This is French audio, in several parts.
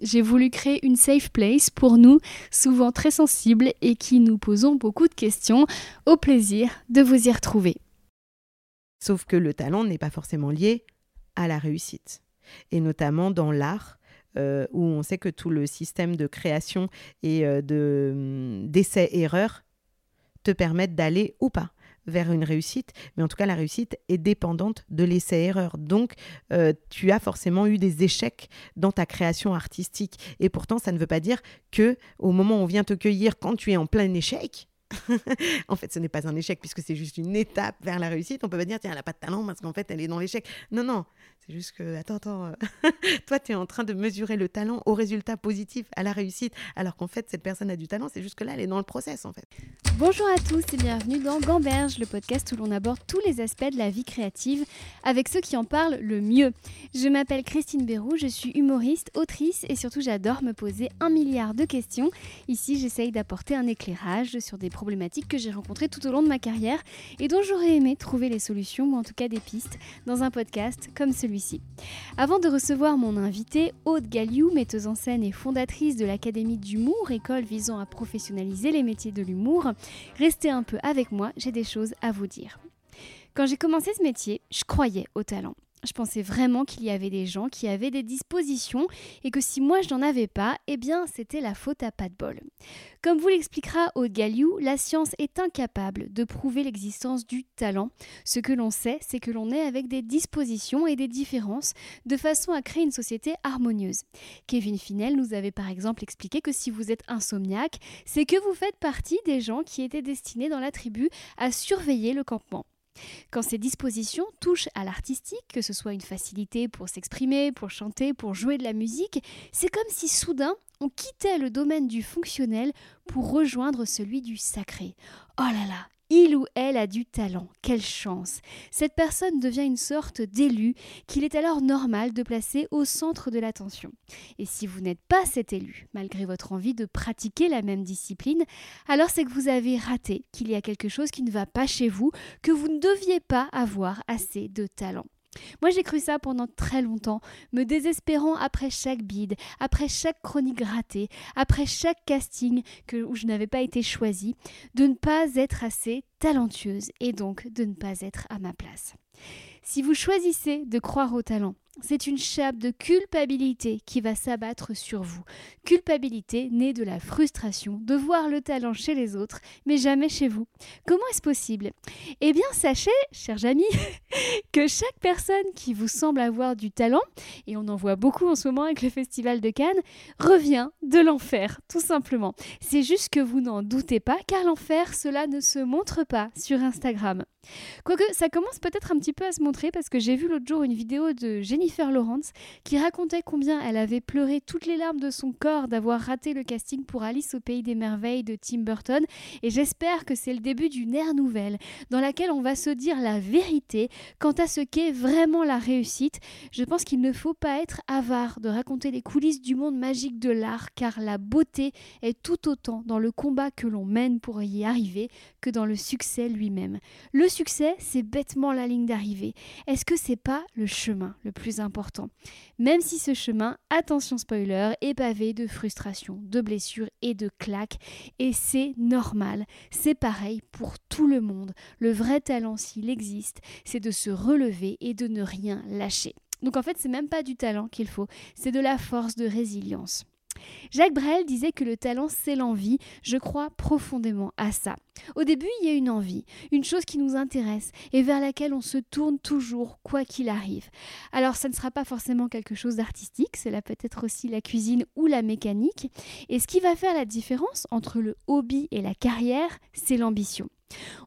J'ai voulu créer une safe place pour nous, souvent très sensibles et qui nous posons beaucoup de questions. Au plaisir de vous y retrouver. Sauf que le talent n'est pas forcément lié à la réussite. Et notamment dans l'art, euh, où on sait que tout le système de création et euh, hum, d'essai-erreur te permettent d'aller ou pas vers une réussite, mais en tout cas la réussite est dépendante de l'essai-erreur. Donc euh, tu as forcément eu des échecs dans ta création artistique. Et pourtant, ça ne veut pas dire que au moment où on vient te cueillir quand tu es en plein échec, en fait, ce n'est pas un échec puisque c'est juste une étape vers la réussite. On peut pas dire, tiens, elle n'a pas de talent parce qu'en fait, elle est dans l'échec. Non, non, c'est juste que, attends, attends, euh, toi, tu es en train de mesurer le talent au résultat positif, à la réussite, alors qu'en fait, cette personne a du talent, c'est juste que là, elle est dans le process, en fait. Bonjour à tous et bienvenue dans Gamberge, le podcast où l'on aborde tous les aspects de la vie créative avec ceux qui en parlent le mieux. Je m'appelle Christine Bérou, je suis humoriste, autrice et surtout j'adore me poser un milliard de questions. Ici, j'essaye d'apporter un éclairage sur des que j'ai rencontrées tout au long de ma carrière et dont j'aurais aimé trouver les solutions ou en tout cas des pistes dans un podcast comme celui-ci. Avant de recevoir mon invité, Aude Galliou, metteuse en scène et fondatrice de l'Académie d'humour, école visant à professionnaliser les métiers de l'humour, restez un peu avec moi, j'ai des choses à vous dire. Quand j'ai commencé ce métier, je croyais au talent. Je pensais vraiment qu'il y avait des gens qui avaient des dispositions et que si moi je n'en avais pas, eh bien c'était la faute à pas de bol. Comme vous l'expliquera Aude Galliou, la science est incapable de prouver l'existence du talent. Ce que l'on sait, c'est que l'on est avec des dispositions et des différences de façon à créer une société harmonieuse. Kevin Finel nous avait par exemple expliqué que si vous êtes insomniaque, c'est que vous faites partie des gens qui étaient destinés dans la tribu à surveiller le campement. Quand ces dispositions touchent à l'artistique, que ce soit une facilité pour s'exprimer, pour chanter, pour jouer de la musique, c'est comme si soudain on quittait le domaine du fonctionnel pour rejoindre celui du sacré. Oh là là, il ou elle a du talent, quelle chance Cette personne devient une sorte d'élu qu'il est alors normal de placer au centre de l'attention. Et si vous n'êtes pas cet élu, malgré votre envie de pratiquer la même discipline, alors c'est que vous avez raté, qu'il y a quelque chose qui ne va pas chez vous, que vous ne deviez pas avoir assez de talent. Moi j'ai cru ça pendant très longtemps, me désespérant après chaque bide, après chaque chronique ratée, après chaque casting où je n'avais pas été choisie, de ne pas être assez talentueuse et donc de ne pas être à ma place. Si vous choisissez de croire au talent, c'est une chape de culpabilité qui va s'abattre sur vous. Culpabilité née de la frustration de voir le talent chez les autres, mais jamais chez vous. Comment est-ce possible? Eh bien, sachez, chers amis, que chaque personne qui vous semble avoir du talent, et on en voit beaucoup en ce moment avec le Festival de Cannes, revient de l'enfer, tout simplement. C'est juste que vous n'en doutez pas, car l'enfer, cela ne se montre pas sur Instagram. Quoique ça commence peut-être un petit peu à se montrer parce que j'ai vu l'autre jour une vidéo de Jennifer Lawrence qui racontait combien elle avait pleuré toutes les larmes de son corps d'avoir raté le casting pour Alice au pays des merveilles de Tim Burton et j'espère que c'est le début d'une ère nouvelle dans laquelle on va se dire la vérité quant à ce qu'est vraiment la réussite. Je pense qu'il ne faut pas être avare de raconter les coulisses du monde magique de l'art car la beauté est tout autant dans le combat que l'on mène pour y arriver que dans le succès lui-même. Le succès, c'est bêtement la ligne d'arrivée. Est-ce que c'est pas le chemin le plus important? Même si ce chemin, attention spoiler, est pavé de frustration, de blessures et de claques, et c'est normal. C'est pareil pour tout le monde. Le vrai talent, s'il existe, c'est de se relever et de ne rien lâcher. Donc en fait, c'est même pas du talent qu'il faut, c'est de la force de résilience. Jacques Brel disait que le talent, c'est l'envie. Je crois profondément à ça. Au début, il y a une envie, une chose qui nous intéresse et vers laquelle on se tourne toujours, quoi qu'il arrive. Alors, ça ne sera pas forcément quelque chose d'artistique, cela peut être aussi la cuisine ou la mécanique. Et ce qui va faire la différence entre le hobby et la carrière, c'est l'ambition.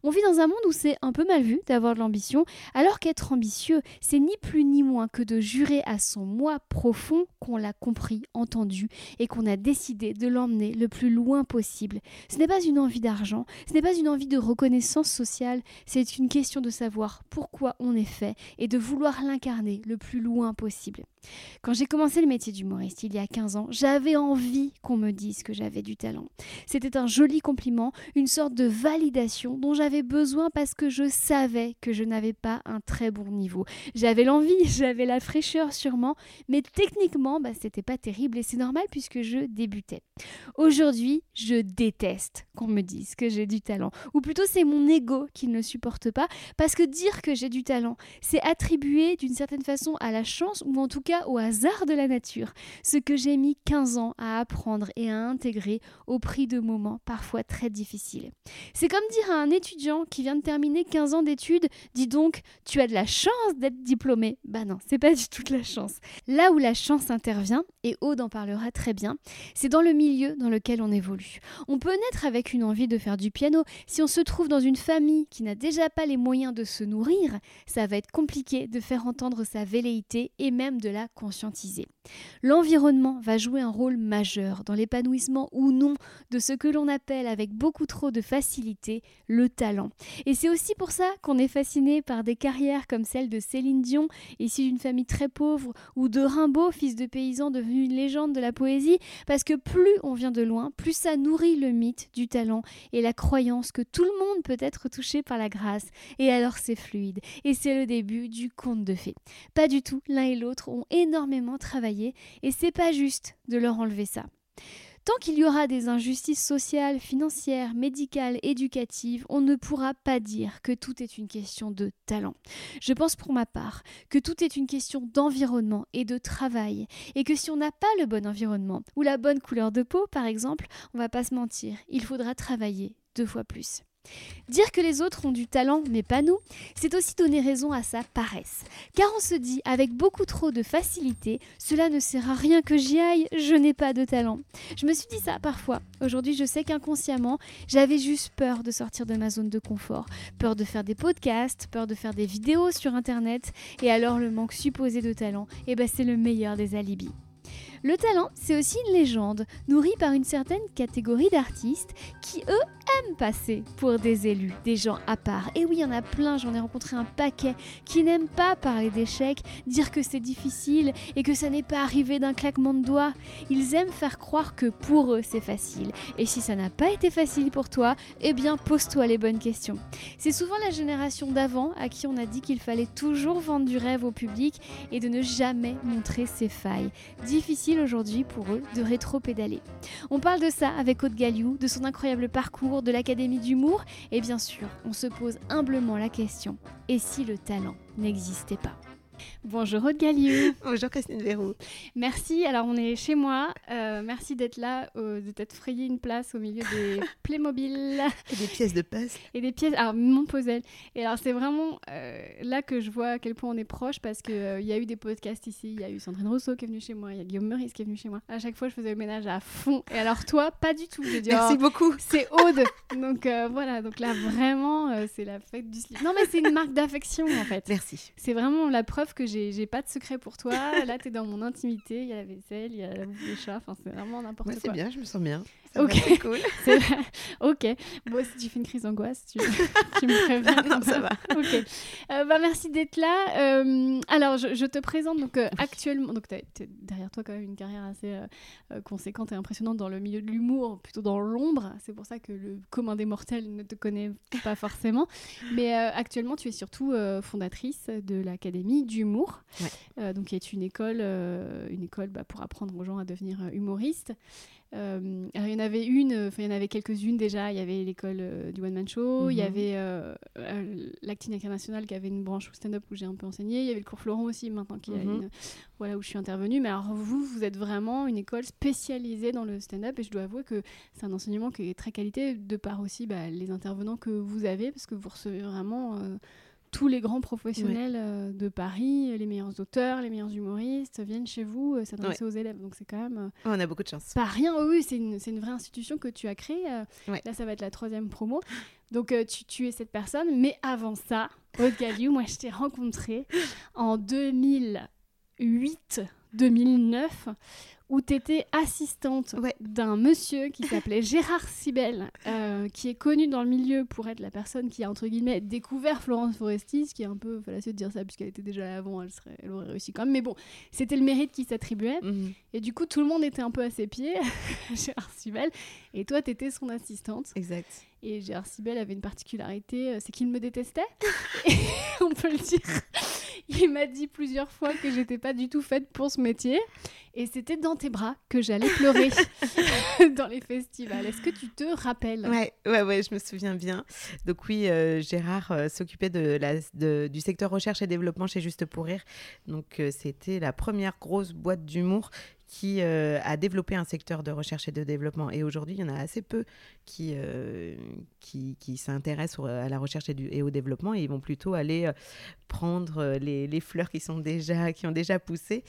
On vit dans un monde où c'est un peu mal vu d'avoir de l'ambition, alors qu'être ambitieux, c'est ni plus ni moins que de jurer à son moi profond qu'on l'a compris, entendu, et qu'on a décidé de l'emmener le plus loin possible. Ce n'est pas une envie d'argent, ce n'est pas une envie de reconnaissance sociale, c'est une question de savoir pourquoi on est fait et de vouloir l'incarner le plus loin possible. Quand j'ai commencé le métier d'humoriste il y a 15 ans, j'avais envie qu'on me dise que j'avais du talent. C'était un joli compliment, une sorte de validation dont j'avais besoin parce que je savais que je n'avais pas un très bon niveau. J'avais l'envie, j'avais la fraîcheur sûrement, mais techniquement, bah, c'était pas terrible et c'est normal puisque je débutais. Aujourd'hui, je déteste qu'on me dise que j'ai du talent, ou plutôt c'est mon ego qui ne supporte pas, parce que dire que j'ai du talent, c'est attribuer d'une certaine façon à la chance ou en tout cas au hasard de la nature, ce que j'ai mis 15 ans à apprendre et à intégrer au prix de moments parfois très difficiles. C'est comme dire à un étudiant qui vient de terminer 15 ans d'études, dis donc, tu as de la chance d'être diplômé. Bah non, c'est pas du tout de la chance. Là où la chance intervient, et Aude en parlera très bien, c'est dans le milieu dans lequel on évolue. On peut naître avec une envie de faire du piano. Si on se trouve dans une famille qui n'a déjà pas les moyens de se nourrir, ça va être compliqué de faire entendre sa velléité et même de la conscientiser. L'environnement va jouer un rôle majeur dans l'épanouissement ou non de ce que l'on appelle avec beaucoup trop de facilité le talent. Et c'est aussi pour ça qu'on est fasciné par des carrières comme celle de Céline Dion, issue d'une famille très pauvre, ou de Rimbaud, fils de paysan devenu une légende de la poésie, parce que plus on vient de loin, plus ça nourrit le mythe du talent et la croyance que tout le monde peut être touché par la grâce. Et alors c'est fluide, et c'est le début du conte de fées. Pas du tout, l'un et l'autre ont énormément travaillé et c'est pas juste de leur enlever ça. Tant qu'il y aura des injustices sociales, financières, médicales, éducatives, on ne pourra pas dire que tout est une question de talent. Je pense pour ma part que tout est une question d'environnement et de travail, et que si on n'a pas le bon environnement ou la bonne couleur de peau, par exemple, on va pas se mentir, il faudra travailler deux fois plus. Dire que les autres ont du talent, mais pas nous, c'est aussi donner raison à sa paresse. Car on se dit, avec beaucoup trop de facilité, cela ne sert à rien que j'y aille, je n'ai pas de talent. Je me suis dit ça parfois. Aujourd'hui, je sais qu'inconsciemment, j'avais juste peur de sortir de ma zone de confort, peur de faire des podcasts, peur de faire des vidéos sur Internet, et alors le manque supposé de talent, eh ben c'est le meilleur des alibis. Le talent, c'est aussi une légende, nourrie par une certaine catégorie d'artistes qui, eux, aiment passer pour des élus, des gens à part. Et oui, il y en a plein, j'en ai rencontré un paquet, qui n'aiment pas parler d'échecs, dire que c'est difficile et que ça n'est pas arrivé d'un claquement de doigts. Ils aiment faire croire que pour eux, c'est facile. Et si ça n'a pas été facile pour toi, eh bien, pose-toi les bonnes questions. C'est souvent la génération d'avant à qui on a dit qu'il fallait toujours vendre du rêve au public et de ne jamais montrer ses failles. Difficile aujourd'hui pour eux de rétro-pédaler. On parle de ça avec Aude Galliou, de son incroyable parcours, de l'Académie d'humour, et bien sûr, on se pose humblement la question et si le talent n'existait pas? Bonjour Aude Gallieu. Bonjour Christine Verrou. Merci, alors on est chez moi. Euh, merci d'être là, de t'être frayé une place au milieu des Playmobil. Et des pièces de puzzle. Et des pièces, alors mon puzzle. Et alors c'est vraiment euh, là que je vois à quel point on est proche parce qu'il euh, il y a eu des podcasts ici, il y a eu Sandrine Rousseau qui est venue chez moi, il y a Guillaume Meurice qui est venu chez moi. À chaque fois je faisais le ménage à fond. Et alors toi, pas du tout. Je dis, merci oh, beaucoup. C'est Aude. donc voilà, donc là vraiment c'est la fête du slip. Non mais c'est une marque d'affection en fait. Merci. C'est vraiment la preuve que j'ai pas de secret pour toi. Là, tu es dans mon intimité. Il y a la vaisselle, il y a la bouffe des chats. Enfin, c'est vraiment n'importe quoi. C'est bien, je me sens bien. Ok, c'est cool. ok. Bon, si tu fais une crise d'angoisse, tu... tu, me préviens. non, ça va. ok. Euh, bah, merci d'être là. Euh, alors, je, te présente donc euh, actuellement. Donc, tu as, derrière toi quand même une carrière assez conséquente et impressionnante dans le milieu de l'humour, plutôt dans l'ombre. C'est pour ça que le commun des mortels ne te connaît pas forcément. Mais actuellement, tu es surtout fondatrice de l'Académie d'humour. Ouais. donc, qui est une école, une école bah, pour apprendre aux gens à devenir humoristes. Euh, alors il y en avait une, enfin il y en avait quelques-unes déjà. Il y avait l'école euh, du One Man Show, il y mhm. avait euh, l'Actine International qui avait une branche au stand-up où j'ai un peu enseigné. Il y avait le cours Florent aussi maintenant qui a mhm. une, voilà où je suis intervenue. Mais alors vous, vous êtes vraiment une école spécialisée dans le stand-up et je dois avouer que c'est un enseignement qui est très qualité de par aussi bah, les intervenants que vous avez parce que vous recevez vraiment tous les grands professionnels euh, de Paris, les meilleurs auteurs, les meilleurs humoristes viennent chez vous euh, s'adresser aux élèves. Donc c'est quand même. euh, On a beaucoup de chance. pas rien, oui, oui, c'est une, une vraie institution que tu as créée. euh, Ouais. Là, ça va être la troisième promo. Donc, euh, tu, tu es cette personne. Mais avant ça, Aude Galliou, moi, je t'ai rencontré en 2008, 2009, où tu étais assistante Ouais. d'un monsieur qui s'appelait Gérard Sibel, euh, qui est connu dans le milieu pour être la personne qui a, entre guillemets, découvert Florence Foresti, ce qui est un peu fallacieux de dire ça, puisqu'elle était déjà là avant, elle, serait, elle aurait réussi quand même. Mais bon, c'était le mérite qui s'attribuait. Mhm. Et du coup, tout le monde était un peu à ses pieds, Gérard Sibel. Et toi, t'étais son assistante. Exact. Et Gérard Sibel avait une particularité, euh, c'est qu'il me détestait. On peut le dire. Il m'a dit plusieurs fois que j'étais pas du tout faite pour ce métier. Et c'était dans tes bras que j'allais pleurer dans les festivals. Est-ce que tu te rappelles? Ouais, ouais, ouais, je me souviens bien. Donc oui, euh, Gérard euh, s'occupait de de- du secteur recherche et développement chez Juste pour Rire. Donc euh, c'était la première grosse boîte d'humour qui a développé un secteur de recherche et de développement. Et aujourd'hui, il y en a assez peu qui, euh, qui, qui s'intéressent à la recherche et, du- et au développement. Et ils vont plutôt aller euh, prendre euh, les, les fleurs qui, sont déjà, qui ont déjà poussé.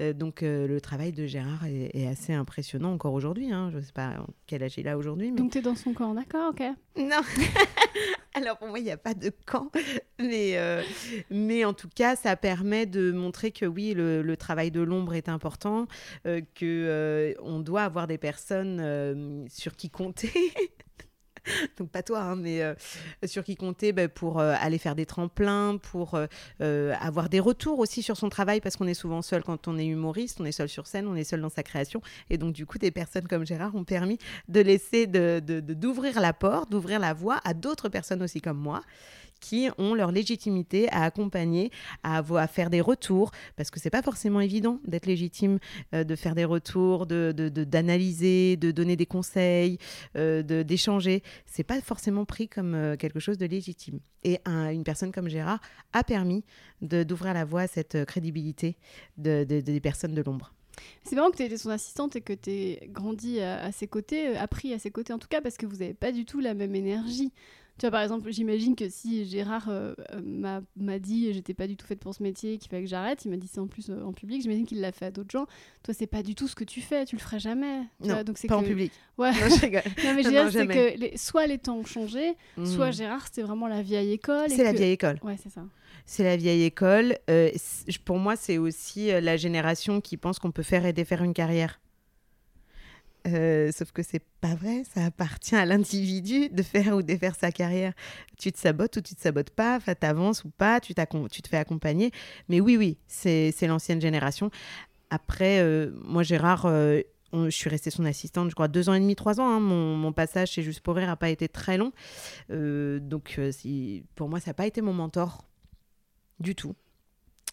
Euh, donc euh, le travail de Gérard est, est assez impressionnant encore aujourd'hui. hein. Je ne sais pas quel âge il a aujourd'hui. Mais... Donc t'es dans son corps, d'accord, ok. Non. Alors pour moi, il n'y a pas de camp, mais, mais en tout cas, ça permet de montrer que oui, le, le travail de l'ombre est important, euh, que euh, on doit avoir des personnes sur qui compter. Donc pas toi, hein, mais euh, sur qui compter bah, pour euh, aller faire des tremplins, pour euh, avoir des retours aussi sur son travail, parce qu'on est souvent seul quand on est humoriste, on est seul sur scène, on est seul dans sa création. Et donc du coup, des personnes comme Gérard ont permis de laisser, d'ouvrir la porte, d'ouvrir la voie à d'autres personnes aussi comme moi qui ont leur légitimité à accompagner, à, faire des retours, parce que c'est pas forcément évident d'être légitime, euh, de faire des retours, de, de- de- d'analyser, de donner des conseils, euh, d'échanger. C'est pas forcément pris comme euh, quelque chose de légitime. Et un- une personne comme Gérard a permis d'ouvrir la voie à cette euh, crédibilité de- de- des personnes de l'ombre. C'est marrant que tu été son assistante et que tu aies grandi à, ses côtés, appris à ses côtés en tout cas, parce que vous n'avez pas du tout la même énergie. Tu vois, par exemple, j'imagine que si Gérard euh, euh, m'a, dit j'étais pas du tout faite pour ce métier, qu'il fallait que j'arrête, il m'a dit ça en plus euh, en public, j'imagine qu'il l'a fait à d'autres gens. Toi, c'est pas du tout ce que tu fais, tu le ferais jamais. tu Non, vois, donc c'est Pas en public. Ouais. Non, je rigole. Non, mais je veux c'est que les- soit les temps ont changé, soit Mhm. Gérard, c'était vraiment la vieille école. C'est la vieille école. Ouais, c'est ça. C'est la vieille école. Euh, pour moi, c'est aussi la génération qui pense qu'on peut faire et défaire une carrière. Euh, sauf que c'est pas vrai, ça appartient à l'individu de faire ou défaire sa carrière. Tu te sabotes ou tu te sabotes pas, t'avances ou pas, tu, tu te fais accompagner. Mais oui, oui, c'est l'ancienne génération. Après, euh, moi, Gérard, euh, je suis restée son assistante, je crois, deux ans et demi, trois ans. hein. Mon, mon passage chez Juste pour Rire n'a pas été très long. Donc, pour moi, ça n'a pas été mon mentor du tout.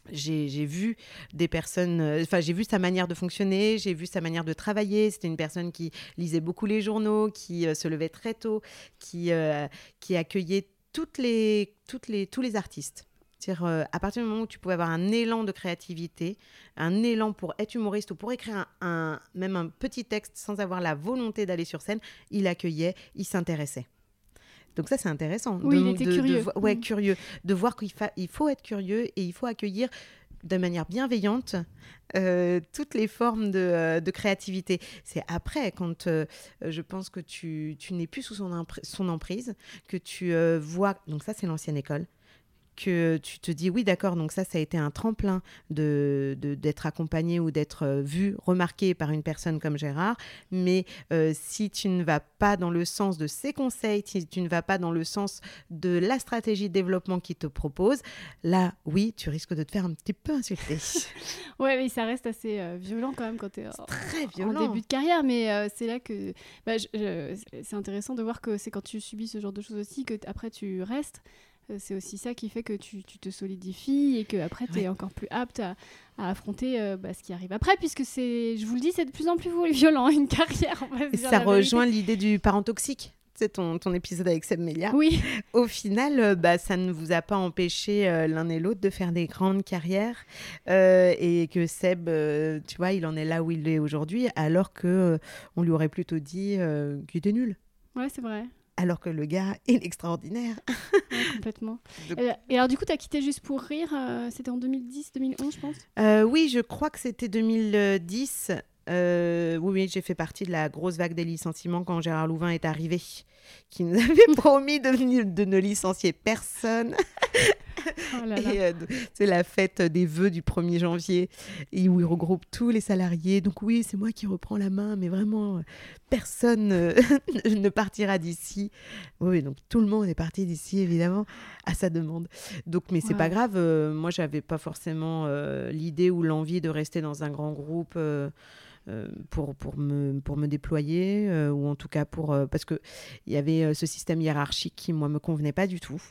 J'ai vu des personnes, euh, enfin j'ai vu sa manière de fonctionner, j'ai vu sa manière de travailler. C'était une personne qui lisait beaucoup les journaux, qui euh, se levait très tôt, qui, euh, qui accueillait les, les, tous les artistes. C'est-à-dire, à partir du moment où tu pouvais avoir un élan de créativité, un élan pour être humoriste ou pour écrire un- même un petit texte sans avoir la volonté d'aller sur scène, il accueillait, il s'intéressait. Donc ça, c'est intéressant. Oui, de- il était de- de curieux. vo- ouais, Mm. curieux. De voir qu'il fa- il faut être curieux et il faut accueillir de manière bienveillante euh, toutes les formes de, euh, de créativité. C'est après, quand euh, je pense que tu, tu n'es plus sous son, son emprise, que tu vois, donc ça c'est l'ancienne école, que tu te dis oui d'accord, donc ça ça a été un tremplin de d'être accompagné ou d'être euh, vu, remarqué par une personne comme Gérard, mais euh, si tu ne vas pas dans le sens de ses conseils, si tu ne vas pas dans le sens de la stratégie de développement qu'il te propose, là oui, tu risques de te faire un petit peu insulter. Ouais, mais ça reste assez euh, violent quand même quand t'es Très en violent. début de carrière, mais euh, c'est là que bah, c'est- intéressant de voir que c'est quand tu subis ce genre de choses aussi que après tu restes. Euh, C'est aussi ça qui fait que tu, tu te solidifies et que après tu es Ouais. encore plus apte à, à affronter euh, bah, ce qui arrive après, puisque c'est, je vous le dis, c'est de plus en plus violent une carrière. On va se Et dire ça rejoint l'idée du parent toxique. C'est ton, ton épisode avec Seb Melia. Oui, Au final, euh, bah, ça ne vous a pas empêché euh, l'un et l'autre de faire des grandes carrières et que Seb, tu vois, il en est là où il est aujourd'hui, alors que on lui aurait plutôt dit qu'il était nul. ouais, c'est vrai. Alors que le gars est extraordinaire. complètement. Et, alors, du coup, tu as quitté Juste pour Rire, euh, c'était en 2010, 2011, je pense? Euh, Oui, je crois que c'était 2010. Euh, oui, j'ai fait partie de la grosse vague des licenciements quand Gérard Louvain est arrivé, qui nous avait promis de, de ne licencier personne. Oh euh, c'est la fête des vœux du 1er janvier et où il regroupe tous les salariés. Donc oui, c'est moi qui reprends la main, mais vraiment, personne ne partira d'ici. Oui, donc tout le monde est parti d'ici, évidemment, à sa demande. Donc, mais c'est pas grave. Euh, moi, j'avais pas forcément euh, l'idée ou l'envie de rester dans un grand groupe. pour, pour, me, pour me déployer, ou en tout cas pour... parce qu'il y avait ce système hiérarchique qui, moi, me convenait pas du tout.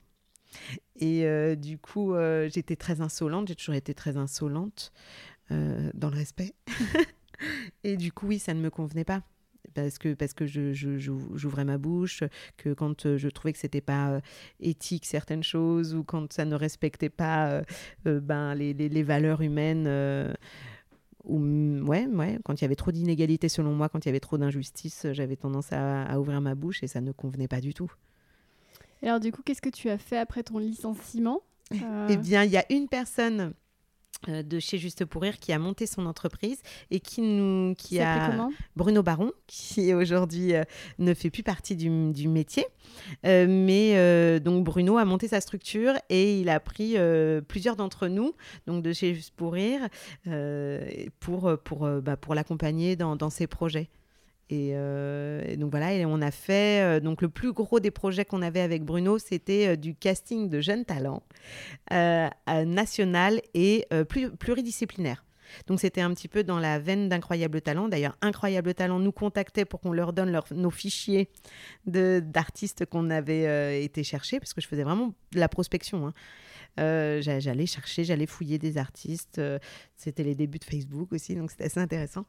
Et euh, du coup, euh, j'étais très insolente, j'ai toujours été très insolente euh, dans le respect. et du coup, oui, ça ne me convenait pas. Parce que, parce que j'ouvrais ma bouche, que quand je trouvais que c'était pas éthique certaines choses, ou quand ça ne respectait pas ben, les, les, valeurs humaines, ou ouais, ouais, quand il y avait trop d'inégalités selon moi, quand il y avait trop d'injustice, j'avais tendance à ouvrir ma bouche et ça ne convenait pas du tout. Et alors, du coup, qu'est-ce que tu as fait après ton licenciement Eh bien, il y a une personne euh, de chez Juste pour Rire qui a monté son entreprise et qui nous qui a comment? Bruno Baron qui aujourd'hui euh, ne fait plus partie du, du métier. Euh, mais donc Bruno a monté sa structure et il a pris plusieurs d'entre nous donc de chez Juste pour Rire pour pour bah, pour l'accompagner dans, dans ses projets euh, et, donc voilà, et on a fait euh, donc le plus gros des projets qu'on avait avec Bruno, c'était euh, du casting de jeunes talents national et pluridisciplinaire. Donc c'était un petit peu dans la veine d'Incroyable Talent. D'ailleurs, Incroyable Talent nous contactait pour qu'on leur donne nos fichiers d'artistes qu'on avait été chercher, parce que je faisais vraiment de la prospection. Hein. Euh, j'allais chercher, j'allais fouiller des artistes. Euh, c'était les débuts de Facebook aussi, donc c'était assez intéressant.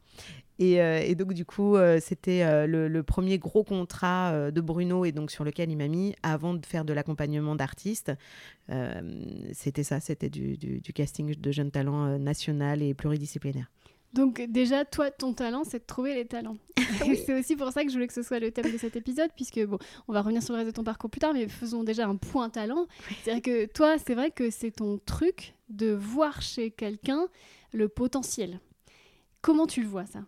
Et, euh, donc, du coup, c'était le, premier gros contrat de Bruno et donc sur lequel il m'a mis avant de faire de l'accompagnement d'artistes. c'était ça, c'était du, du, casting de jeunes talents national et pluridisciplinaire. Donc déjà, toi, ton talent, c'est de trouver les talents. c'est aussi pour ça que je voulais que ce soit le thème de cet épisode, puisque bon, on va revenir sur le reste de ton parcours plus tard, mais faisons déjà un point talent. C'est-à-dire que toi, c'est vrai que c'est ton truc de voir chez quelqu'un le potentiel. Comment tu le vois ça?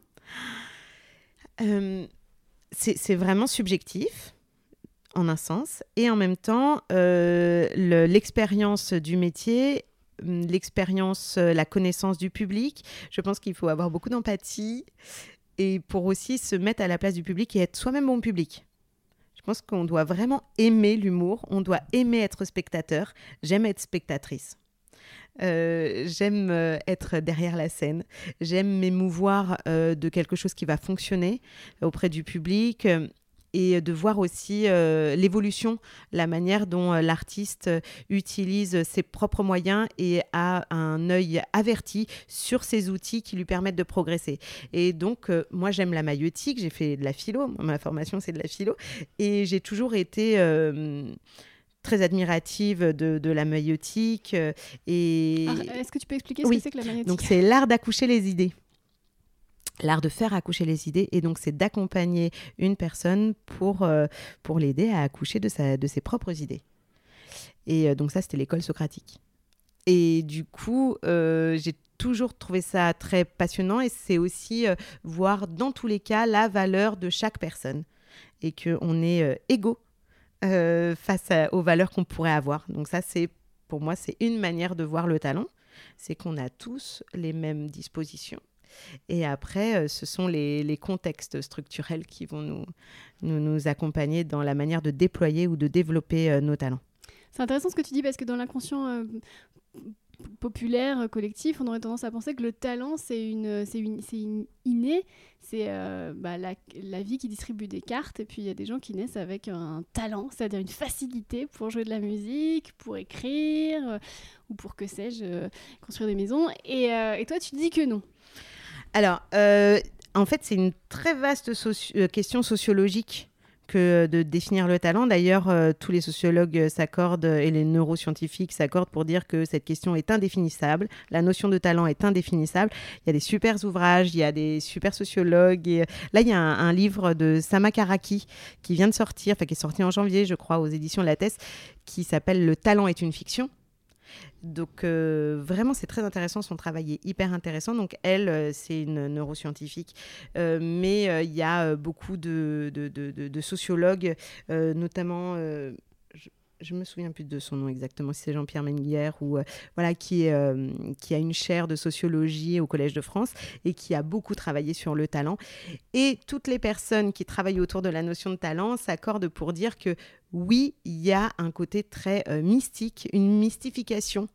Euh, C'est vraiment subjectif en un sens, et en même temps, euh, l'expérience du métier l'expérience, euh, la connaissance du public. Je pense qu'il faut avoir beaucoup d'empathie et pour aussi se mettre à la place du public et être soi-même bon public. Je pense qu'on doit vraiment aimer l'humour, on doit aimer être spectateur. J'aime être spectatrice. Euh, j'aime euh, être derrière la scène, j'aime m'émouvoir de quelque chose qui va fonctionner auprès du public et de voir aussi euh, l'évolution, la manière dont euh, l'artiste utilise ses propres moyens et a un œil averti sur ces outils qui lui permettent de progresser. Et donc, euh, moi, j'aime la maïotique, j'ai fait de la philo, ma formation, c'est de la philo, et j'ai toujours été très admirative de, de la maïotique. et... Ah, est-ce que tu peux expliquer ce que c'est que la maïotique Donc, c'est l'art d'accoucher les idées l'art de faire accoucher les idées et donc c'est d'accompagner une personne pour, euh, pour l'aider à accoucher de, sa, de ses propres idées. Et euh, donc ça, c'était l'école socratique. Et du coup, euh, j'ai toujours trouvé ça très passionnant et c'est aussi voir dans tous les cas la valeur de chaque personne et qu'on est égaux face aux valeurs qu'on pourrait avoir. Donc ça, c'est pour moi, c'est une manière de voir le talent, c'est qu'on a tous les mêmes dispositions et après, euh, ce sont les, contextes structurels qui vont nous, nous, accompagner dans la manière de déployer ou de développer euh, nos talents. C'est intéressant ce que tu dis parce que dans l'inconscient euh, populaire, collectif, on aurait tendance à penser que le talent, c'est une, une, une inné, c'est bah, la, la, vie qui distribue des cartes, et puis il y a des gens qui naissent avec un talent, c'est-à-dire une facilité pour jouer de la musique, pour écrire, ou pour que sais-je, construire des maisons. Et, et toi, tu dis que non. Alors, euh, en fait, c'est une très vaste euh, question sociologique que de définir le talent. D'ailleurs, euh, tous les sociologues s'accordent et les neuroscientifiques s'accordent pour dire que cette question est indéfinissable. La notion de talent est indéfinissable. Il y a des super ouvrages, il y a des super sociologues. Là, il y a un, livre de Sama Karaki qui vient de sortir, enfin qui est sorti en janvier, je crois, aux éditions Lattès, qui s'appelle Le talent est une fiction donc euh, vraiment, c'est très intéressant, son travail est hyper intéressant. Donc elle, euh, c'est une neuroscientifique, euh, mais il y a beaucoup de, de, sociologues, notamment je me souviens plus de son nom exactement, si c'est Jean-Pierre Menguière ou voilà qui qui a une chaire de sociologie au Collège de France et qui a beaucoup travaillé sur le talent. Et toutes les personnes qui travaillent autour de la notion de talent s'accordent pour dire que oui, il y a un côté très euh, mystique, une mystification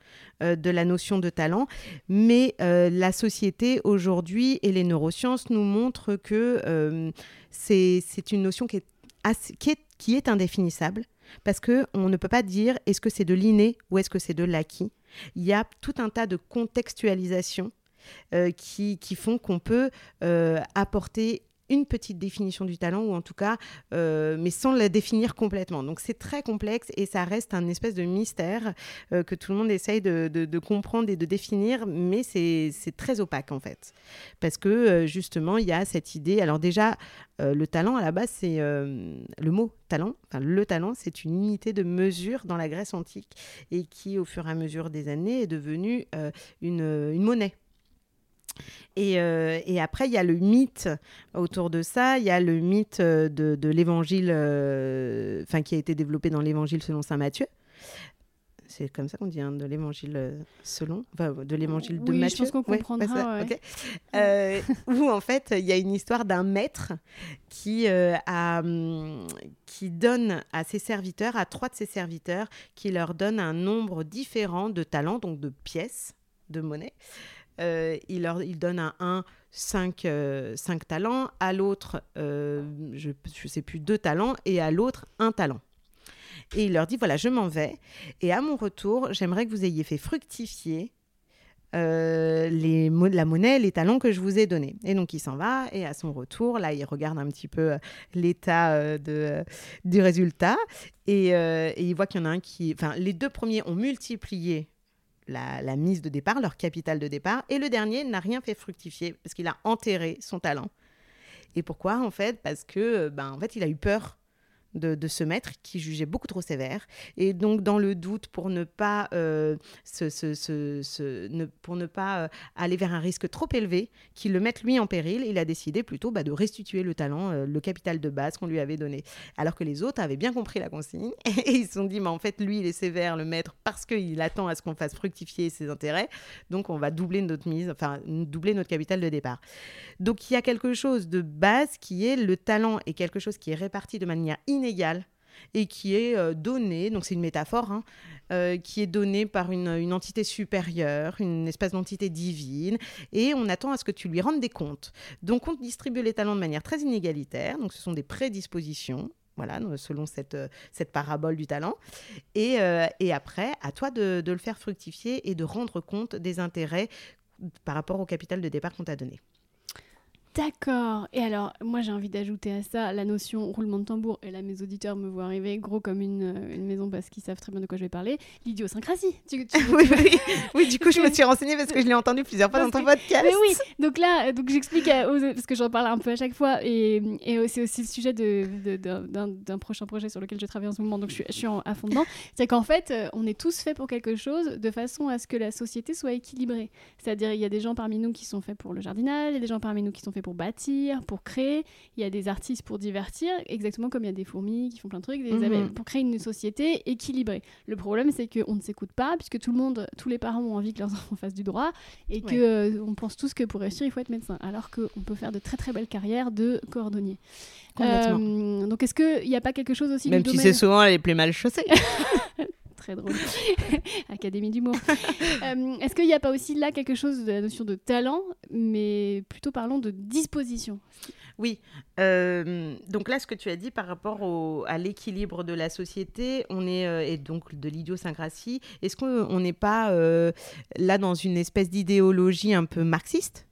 euh, de la notion de talent, mais euh, la société aujourd'hui et les neurosciences nous montrent que c'est une notion qui est, qui est, indéfinissable, parce qu'on ne peut pas dire est-ce que c'est de l'inné ou est-ce que c'est de l'acquis. Il y a tout un tas de contextualisations qui, qui, font qu'on peut apporter une petite définition du talent, ou en tout cas, euh, mais sans la définir complètement. Donc c'est très complexe et ça reste un espèce de mystère euh, que tout le monde essaye de, comprendre et de définir, mais c'est très opaque en fait. Parce que euh, justement, il y a cette idée. Alors déjà, le talent à la base, c'est le mot talent. Le talent, c'est une unité de mesure dans la Grèce antique et qui, au fur et à mesure des années, est devenue une, une monnaie. Euh, et, après, il y a le mythe autour de ça. Il y a le mythe euh, de, l'évangile, euh, enfin, qui a été développé dans l'évangile selon saint Matthieu. C'est comme ça qu'on dit, hein, de l'évangile selon, enfin, de l'évangile de Matthieu. Je pense qu'on comprendra. où en fait, il y a une histoire d'un maître qui, a, hum, qui donne à ses serviteurs, à trois de ses serviteurs, qui leur donne un nombre différent de talents, donc de pièces de monnaie. Euh, il, leur, il donne à un 5, euh, talents, à l'autre, euh, je sais plus, deux talents, et à l'autre, un talent. Et il leur dit, voilà, je m'en vais, et à mon retour, j'aimerais que vous ayez fait fructifier la monnaie, les talents que je vous ai donnés. Et donc il s'en va et à son retour, là il regarde un petit peu l'état du résultat et, et, il voit qu'il y en a un qui... Enfin les deux premiers ont multiplié la, mise de départ, leur capital de départ. Et le dernier n'a rien fait fructifier parce qu'il a enterré son talent. Et pourquoi en fait? Parce que ben en fait il a eu peur de, ce maître qui jugeait beaucoup trop sévère. Et donc, dans le doute, pour ne pas, euh, ne, pour ne pas euh, aller vers un risque trop élevé, qui le mette lui en péril, il a décidé plutôt bah, de restituer le talent, euh, le capital de base qu'on lui avait donné. Alors que les autres avaient bien compris la consigne et ils se sont dit, mais en fait, lui, il est sévère, le maître, parce qu'il attend à ce qu'on fasse fructifier ses intérêts. Donc, on va doubler notre mise, enfin, doubler notre capital de départ. Donc, il y a quelque chose de base qui est le talent et quelque chose qui est réparti de manière et qui est euh, donné, donc c'est une métaphore, hein, euh, qui est donné par une, une, entité supérieure, une espèce d'entité divine, et on attend à ce que tu lui rendes des comptes. Donc on distribue les talents de manière très inégalitaire, donc ce sont des prédispositions. Voilà, selon cette, euh, cette parabole du talent. Et, et après, à toi de, de le faire fructifier et de rendre compte des intérêts par rapport au capital de départ qu'on t'a donné. D'accord. Et alors, moi, j'ai envie d'ajouter à ça la notion roulement de tambour. Et là, mes auditeurs me voient arriver gros comme une, euh, une maison parce qu'ils savent très bien de quoi je vais parler. L'idiosyncrasie. oui, oui. oui, du coup, je me suis renseignée parce que je l'ai entendu plusieurs fois dans ton podcast. Mais oui, donc là, donc j'explique parce que j'en parle un peu à chaque fois. Et, et c'est aussi le sujet d'un prochain projet sur lequel je travaille en ce moment. Donc, je suis, je suis à fond dedans. C'est qu'en fait, euh, on est tous faits pour quelque chose de façon à ce que la société soit équilibrée. C'est-à-dire, il y a des gens parmi nous qui sont faits pour le jardinage, il y a des gens parmi nous qui sont faits pour bâtir, pour créer. Il y a des artistes pour divertir, exactement comme il y a des fourmis qui font plein de trucs, des mhm. abeilles, pour créer une société équilibrée. Le problème, c'est qu'on ne s'écoute pas, puisque tout le monde, tous les parents ont envie que leurs enfants fassent du droit, et que euh, on pense tous que pour réussir, il faut être médecin, alors qu'on peut faire de très très belles carrières de cordonnier. Euh, donc, est-ce qu'il n'y a pas quelque chose aussi Même si c'est souvent les plus mal chaussées. très drôle. Académie d'humour. euh, Est-ce qu'il n'y a pas aussi là quelque chose de la notion de talent, mais plutôt parlons de disposition? Oui. Euh, donc là, ce que tu as dit par rapport au, à l'équilibre de la société, on est euh, et donc de l'idiosyncrasie. Est-ce qu'on n'est pas euh, là dans une espèce d'idéologie un peu marxiste?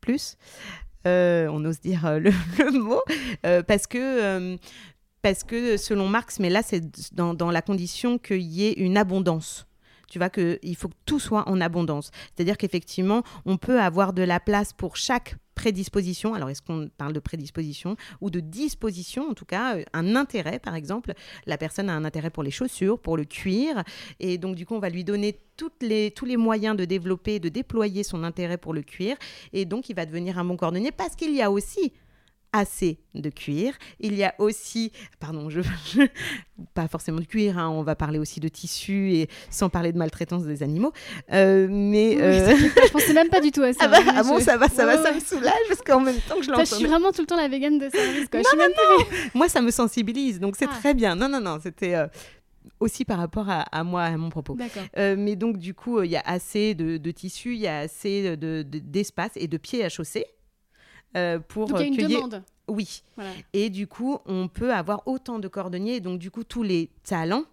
Plus? On ose dire le, le mot, parce que parce que selon Marx, mais là c'est dans, la condition qu'il y ait une abondance. Tu vois qu'il faut que tout soit en abondance. C'est-à-dire qu'effectivement, on peut avoir de la place pour chaque prédisposition. Alors, est-ce qu'on parle de prédisposition ou de disposition, en tout cas, euh, un intérêt, par exemple. La personne a un intérêt pour les chaussures, pour le cuir, et donc, du coup, on va lui donner tous les moyens de développer, de déployer son intérêt pour le cuir, et donc, il va devenir un bon cordonnier parce qu'il y a aussi assez de cuir. Il y a aussi, pardon, je, pas forcément de cuir, hein, on va parler aussi de tissu et sans parler de maltraitance des animaux. Euh, mais euh... je pensais même pas du tout à ça. Ah, bah, ah bon, ça va, ça va, ça me soulage parce qu'en même temps que je l'entends. Je suis vraiment tout le temps la végane de service. Quoi. Non, non, non. Moi, ça me sensibilise, donc c'est ah. très bien. Non, non, non, c'était. Euh, aussi par rapport à, moi, à mon propos. Euh, mais donc, du coup, il y a assez de, de tissu, il y a assez d'espace de, et de pieds à chausser. Euh, pour donc, il y a une demande. Oui. Et du coup, on peut avoir autant de cordonniers. donc, du coup, tous les talents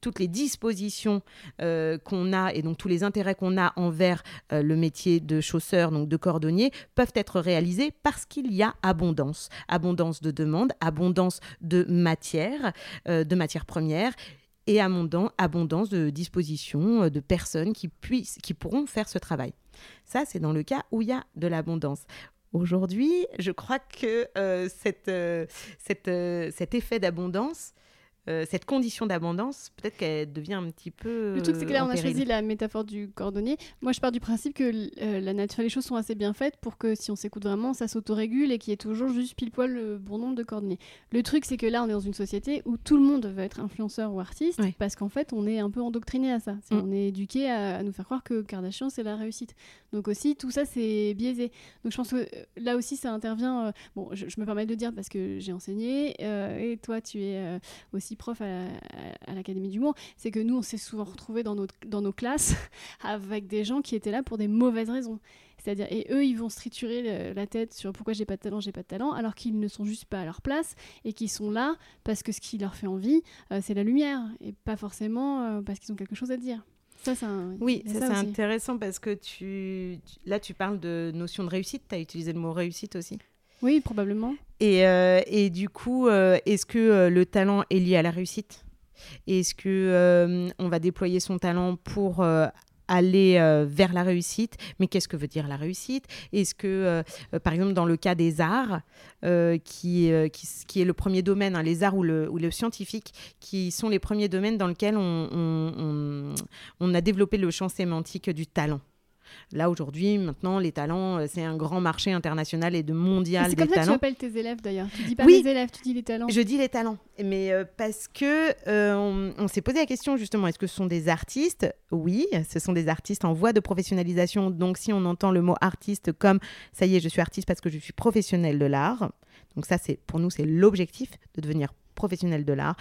toutes les dispositions euh, qu'on a et donc tous les intérêts qu'on a envers euh, le métier de chausseur, donc de cordonnier, peuvent être réalisés parce qu'il y a abondance. Abondance de demande, abondance de matière, de matières premières et abondance de dispositions, de personnes qui, puissent, qui pourront faire ce travail. Ça, c'est dans le cas où il y a de l'abondance. Aujourd'hui, je crois que euh, euh, euh, cet effet d'abondance euh, cette condition d'abondance, peut-être qu'elle devient un petit peu. Le truc, c'est que là, on a choisi la métaphore du cordonnier. Moi, je pars du principe que euh, la nature, les choses sont assez bien faites pour que si on s'écoute vraiment, ça s'autorégule et qu'il y ait toujours juste pile poil le bon nombre de cordonniers. Le truc, c'est que là, on est dans une société où tout le monde veut être influenceur ou artiste parce qu'en fait, on est un peu endoctriné à ça. Mm. On est éduqué à, nous faire croire que Kardashian, c'est la réussite. Donc aussi, tout ça, c'est biaisé. Donc je pense que euh, là aussi, ça intervient. bon, je, je, me permets de dire parce que j'ai enseigné et toi, tu es aussi prof à, l'Académie du Monde, c'est que nous, on s'est souvent retrouvés dans nos, dans nos classes avec des gens qui étaient là pour des mauvaises raisons. C'est-à-dire, et eux, ils vont se triturer la tête sur pourquoi j'ai pas de talent, j'ai pas de talent, alors qu'ils ne sont juste pas à leur place et qu'ils sont là parce que ce qui leur fait envie, euh, c'est la lumière et pas forcément euh, parce qu'ils ont quelque chose à dire. Ça, un... Oui, ça, c'est intéressant parce que tu... là, tu parles de notion de réussite. Tu as utilisé le mot réussite aussi? Oui, probablement. Et, euh, et du coup, euh, est-ce que euh, le talent est lié à la réussite? Est-ce que on va déployer son talent pour aller vers la réussite? Mais qu'est-ce que veut dire la réussite? Est-ce que, par exemple, dans le cas des arts, qui, est le premier domaine, hein, les arts ou le, ou scientifique, qui sont les premiers domaines dans lesquels on a développé le champ sémantique du talent? Là, aujourd'hui, maintenant, les talents, euh, c'est un grand marché international et de mondial des talents. C'est comme ça que tu appelles tes élèves, d'ailleurs. Tu dis pas les élèves, tu dis les talents. Je dis les talents. Mais euh, parce que euh, on, s'est posé la question, justement, est-ce que ce sont des artistes? Oui, ce sont des artistes en voie de professionnalisation. Donc, si on entend le mot artiste comme « ça y est, je suis artiste parce que je suis professionnel de l'art », donc ça, c'est pour nous, c'est l'objectif de devenir professionnel de l'art,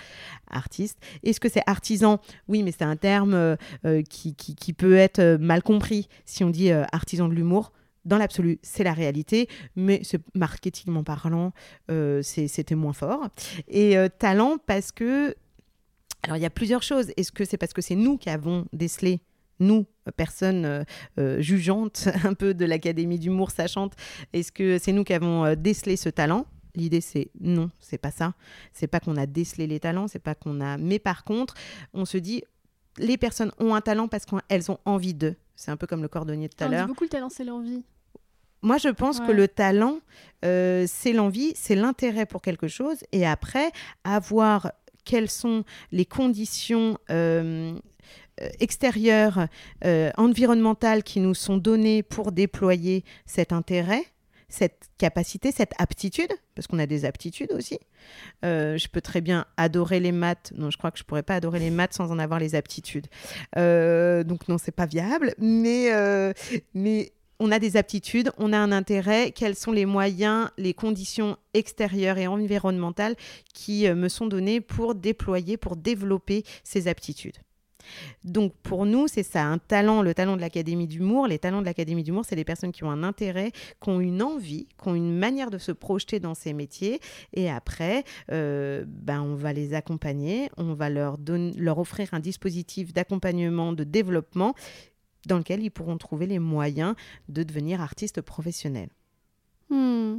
artiste. Est-ce que c'est artisan? Oui, mais c'est un terme euh, euh, qui, qui, peut être euh, mal compris si on dit artisan de l'humour. Dans l'absolu, c'est la réalité, mais marketingment parlant, c'était moins fort. Et talent parce que... Alors, il y a plusieurs choses. Est-ce que c'est parce que c'est nous qui avons décelé nous, personnes jugeantes un peu de l'Académie d'humour sachante, est-ce que c'est nous qui avons décelé ce talent? L'idée, c'est non, c'est pas ça. C'est pas qu'on a décelé les talents, c'est pas qu'on a. Mais par contre, on se dit, les personnes ont un talent parce qu'elles ont envie d'eux. C'est un peu comme le cordonnier de tout à l'heure. beaucoup le talent, c'est l'envie. Moi, je pense que le talent, euh, c'est l'envie, c'est l'intérêt pour quelque chose. Et après, avoir quelles sont les conditions euh, euh, extérieures, environnementales qui nous sont données pour déployer cet intérêt cette capacité, cette aptitude, parce qu'on a des aptitudes aussi. Euh, je peux très bien adorer les maths. Non, je crois que je pourrais pas adorer les maths sans en avoir les aptitudes. Euh, donc non, c'est pas viable. Mais, euh, mais on a des aptitudes, on a un intérêt. Quels sont les moyens, les conditions extérieures et environnementales qui me sont données pour déployer, pour développer ces aptitudes? Donc pour nous, c'est ça, un talent, le talent de l'Académie d'humour. Les talents de l'Académie d'humour, c'est les personnes qui ont un intérêt, qui ont une envie, qui ont une manière de se projeter dans ces métiers. Et après, euh, ben, on va les accompagner, on va leur, leur offrir un dispositif d'accompagnement, de développement dans lequel ils pourront trouver les moyens de devenir artistes professionnels. Hmm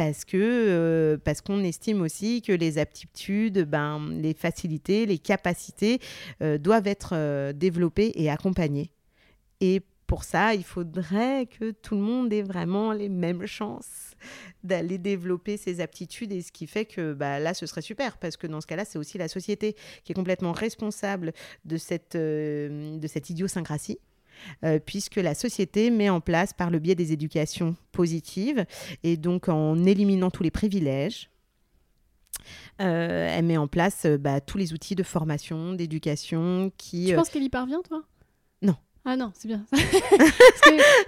parce que parce qu'on estime aussi que les aptitudes, ben, les facilités, les capacités doivent être développées et accompagnées. Et pour ça, il faudrait que tout le monde ait vraiment les mêmes chances d'aller développer ses aptitudes et ce qui fait que bah, là, ce serait super parce que dans ce cas-là, c'est aussi la société qui est complètement responsable de cette, euh, de cette idiosyncrasie. Euh, puisque la société met en place par le biais des éducations positives et donc en éliminant tous les privilèges, euh, elle met en place bah, tous les outils de formation, d'éducation qui... Tu penses qu'elle y parvient, toi? Ah non, c'est bien.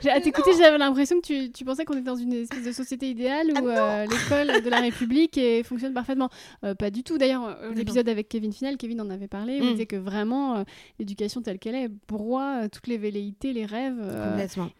Que, à t'écouter, j'avais l'impression que tu, tu pensais qu'on était dans une espèce de société idéale où ah euh, l'école de la République et fonctionne parfaitement. Euh, pas du tout. D'ailleurs, euh, l'épisode avec Kevin Final, Kevin en avait parlé, il mm. disait que vraiment l'éducation telle qu'elle est broie toutes les velléités, les rêves,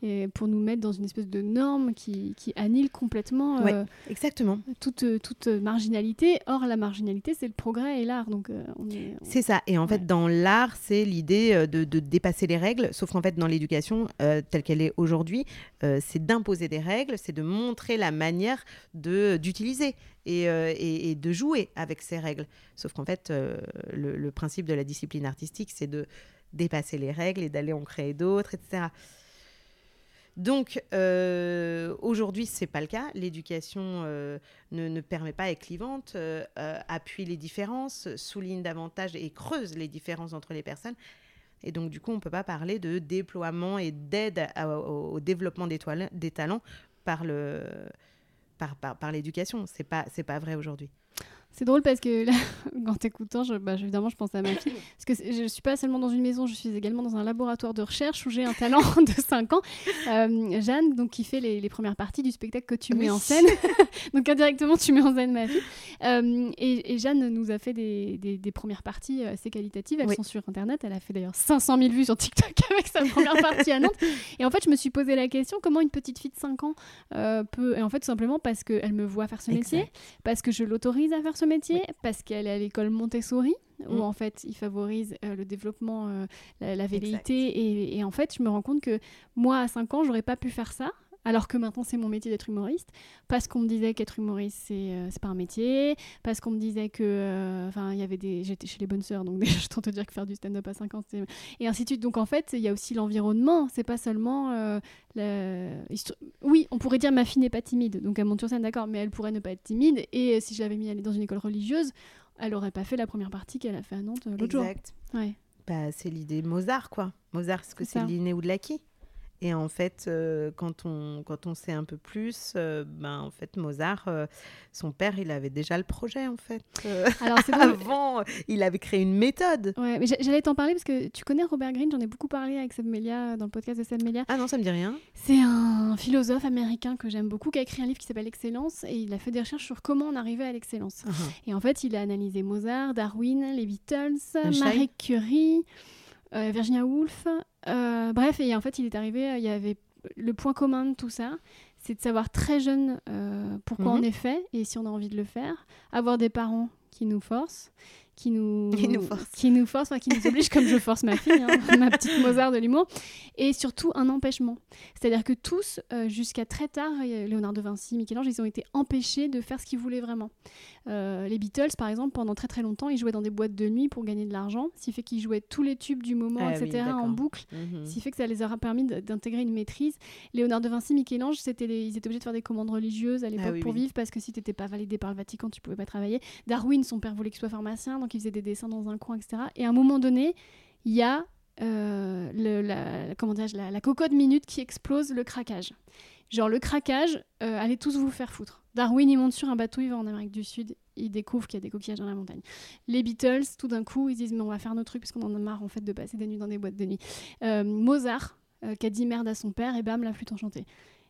et pour nous mettre dans une espèce de norme qui, qui annule complètement exactement. Toute, toute marginalité. Or, la marginalité, c'est le progrès et l'art. Donc, on est, C'est ça. Et en fait, dans l'art, c'est l'idée de, de dépasser les règles Sauf qu'en fait, dans l'éducation euh, telle qu'elle est aujourd'hui, euh, c'est d'imposer des règles, c'est de montrer la manière d'utiliser et, euh, et, et, de jouer avec ces règles. Sauf qu'en fait, le, principe de la discipline artistique, c'est de dépasser les règles et d'aller en créer d'autres, etc. Donc aujourd'hui, ce n'est pas le cas. L'éducation ne, ne, permet pas, est clivante, appuie les différences, souligne davantage et creuse les différences entre les personnes. Et donc, du coup, on ne peut pas parler de déploiement et d'aide au, développement des, talents par le par, par, par l'éducation. C'est pas c'est pas vrai aujourd'hui. C'est drôle parce que là, en t'écoutant, je, bah, évidemment, je pense à ma fille. Parce que je ne suis pas seulement dans une maison, je suis également dans un laboratoire de recherche où j'ai un talent de 5 ans. Euh, Jeanne, donc, qui fait les, premières parties du spectacle que tu mets en scène. donc, indirectement, tu mets en scène ma fille. Euh, et, Jeanne nous a fait des, des, premières parties assez qualitatives. Elles sont sur Internet. Elle a fait d'ailleurs 500 000 vues sur TikTok avec sa première partie à Nantes. Et en fait, je me suis posé la question comment une petite fille de 5 ans euh, peut. Et en fait, tout simplement parce qu'elle me voit faire ce métier, parce que je l'autorise à faire ce métier parce qu'elle est à l'école Montessori où mm. en fait il favorise euh, le développement, euh, la, velléité et, en fait je me rends compte que moi à 5 ans j'aurais pas pu faire ça alors que maintenant c'est mon métier d'être humoriste, parce qu'on me disait qu'être humoriste c'est euh, pas un métier, parce qu'on me disait que, euh, enfin il y avait des, j'étais chez les bonnes sœurs, donc déjà je tente de dire que faire du stand-up à 50, et ainsi de suite. Donc en fait il y a aussi l'environnement, c'est pas seulement, euh, oui on pourrait dire ma fille n'est pas timide, donc elle monte sur scène d'accord, mais elle pourrait ne pas être timide, et si je l'avais mis aller dans une école religieuse, elle aurait pas fait la première partie qu'elle a fait à Nantes l'autre jour. Exact. Ouais. Bah, c'est l'idée Mozart quoi. Mozart, est-ce que c'est l'inné ou de l'acquis et en fait, euh, quand, on, quand on sait un peu plus, euh, ben, en fait, Mozart, euh, son père, il avait déjà le projet, en fait. Alors, Avant, il avait créé une méthode. Ouais, mais j'allais t'en parler parce que tu connais Robert Greene, j'en ai beaucoup parlé avec Seb Melia dans le podcast de Seb Melia. Ah non, ça me dit rien. C'est un philosophe américain que j'aime beaucoup qui a écrit un livre qui s'appelle Excellence et il a fait des recherches sur comment on arrivait à l'excellence. Uh-huh. Et en fait, il a analysé Mozart, Darwin, les Beatles, Marie Curie. Euh, Virginia Woolf. Euh, bref, et en fait, il est arrivé, euh, il y avait le point commun de tout ça, c'est de savoir très jeune pourquoi on est fait et si on a envie de le faire, avoir des parents qui nous forcent qui nous, force, qui nous, force qui nous oblige, comme je force ma fille, hein, ma petite Mozart de l'humour, et surtout un empêchement. C'est-à-dire que tous, euh, jusqu'à très tard, Léonard de Vinci, Michel-Ange, ils ont été empêchés de faire ce qu'ils voulaient vraiment. Euh, les Beatles, par exemple, pendant très très longtemps, ils jouaient dans des boîtes de nuit pour gagner de l'argent, ce qui fait qu'ils jouaient tous les tubes du moment, ah etc., en boucle, mhm. ce qui fait que ça les aura permis d'intégrer une maîtrise. Léonard de Vinci, Michel-Ange, les... ils étaient obligés de faire des commandes religieuses à ah l'époque pour vivre, parce que si tu n'étais pas validé par le Vatican, tu pouvais pas travailler. Darwin, son père voulait qu'il soit pharmacien, donc il faisait des dessins dans un coin, etc. Et à un moment donné, il y a euh, le, la, comment la, la cocotte minute qui explose le craquage. Genre le craquage, euh, allez tous vous faire foutre. Darwin, il monte sur un bateau, il va en Amérique du Sud, il découvre qu'il y a des coquillages dans la montagne. Les Beatles, tout d'un coup, ils disent mais on va faire nos trucs parce qu'on en a marre en fait de passer des nuits dans des boîtes de nuit. Euh, Mozart, qui a dit merde à son père, et bam, la flûte enchantée.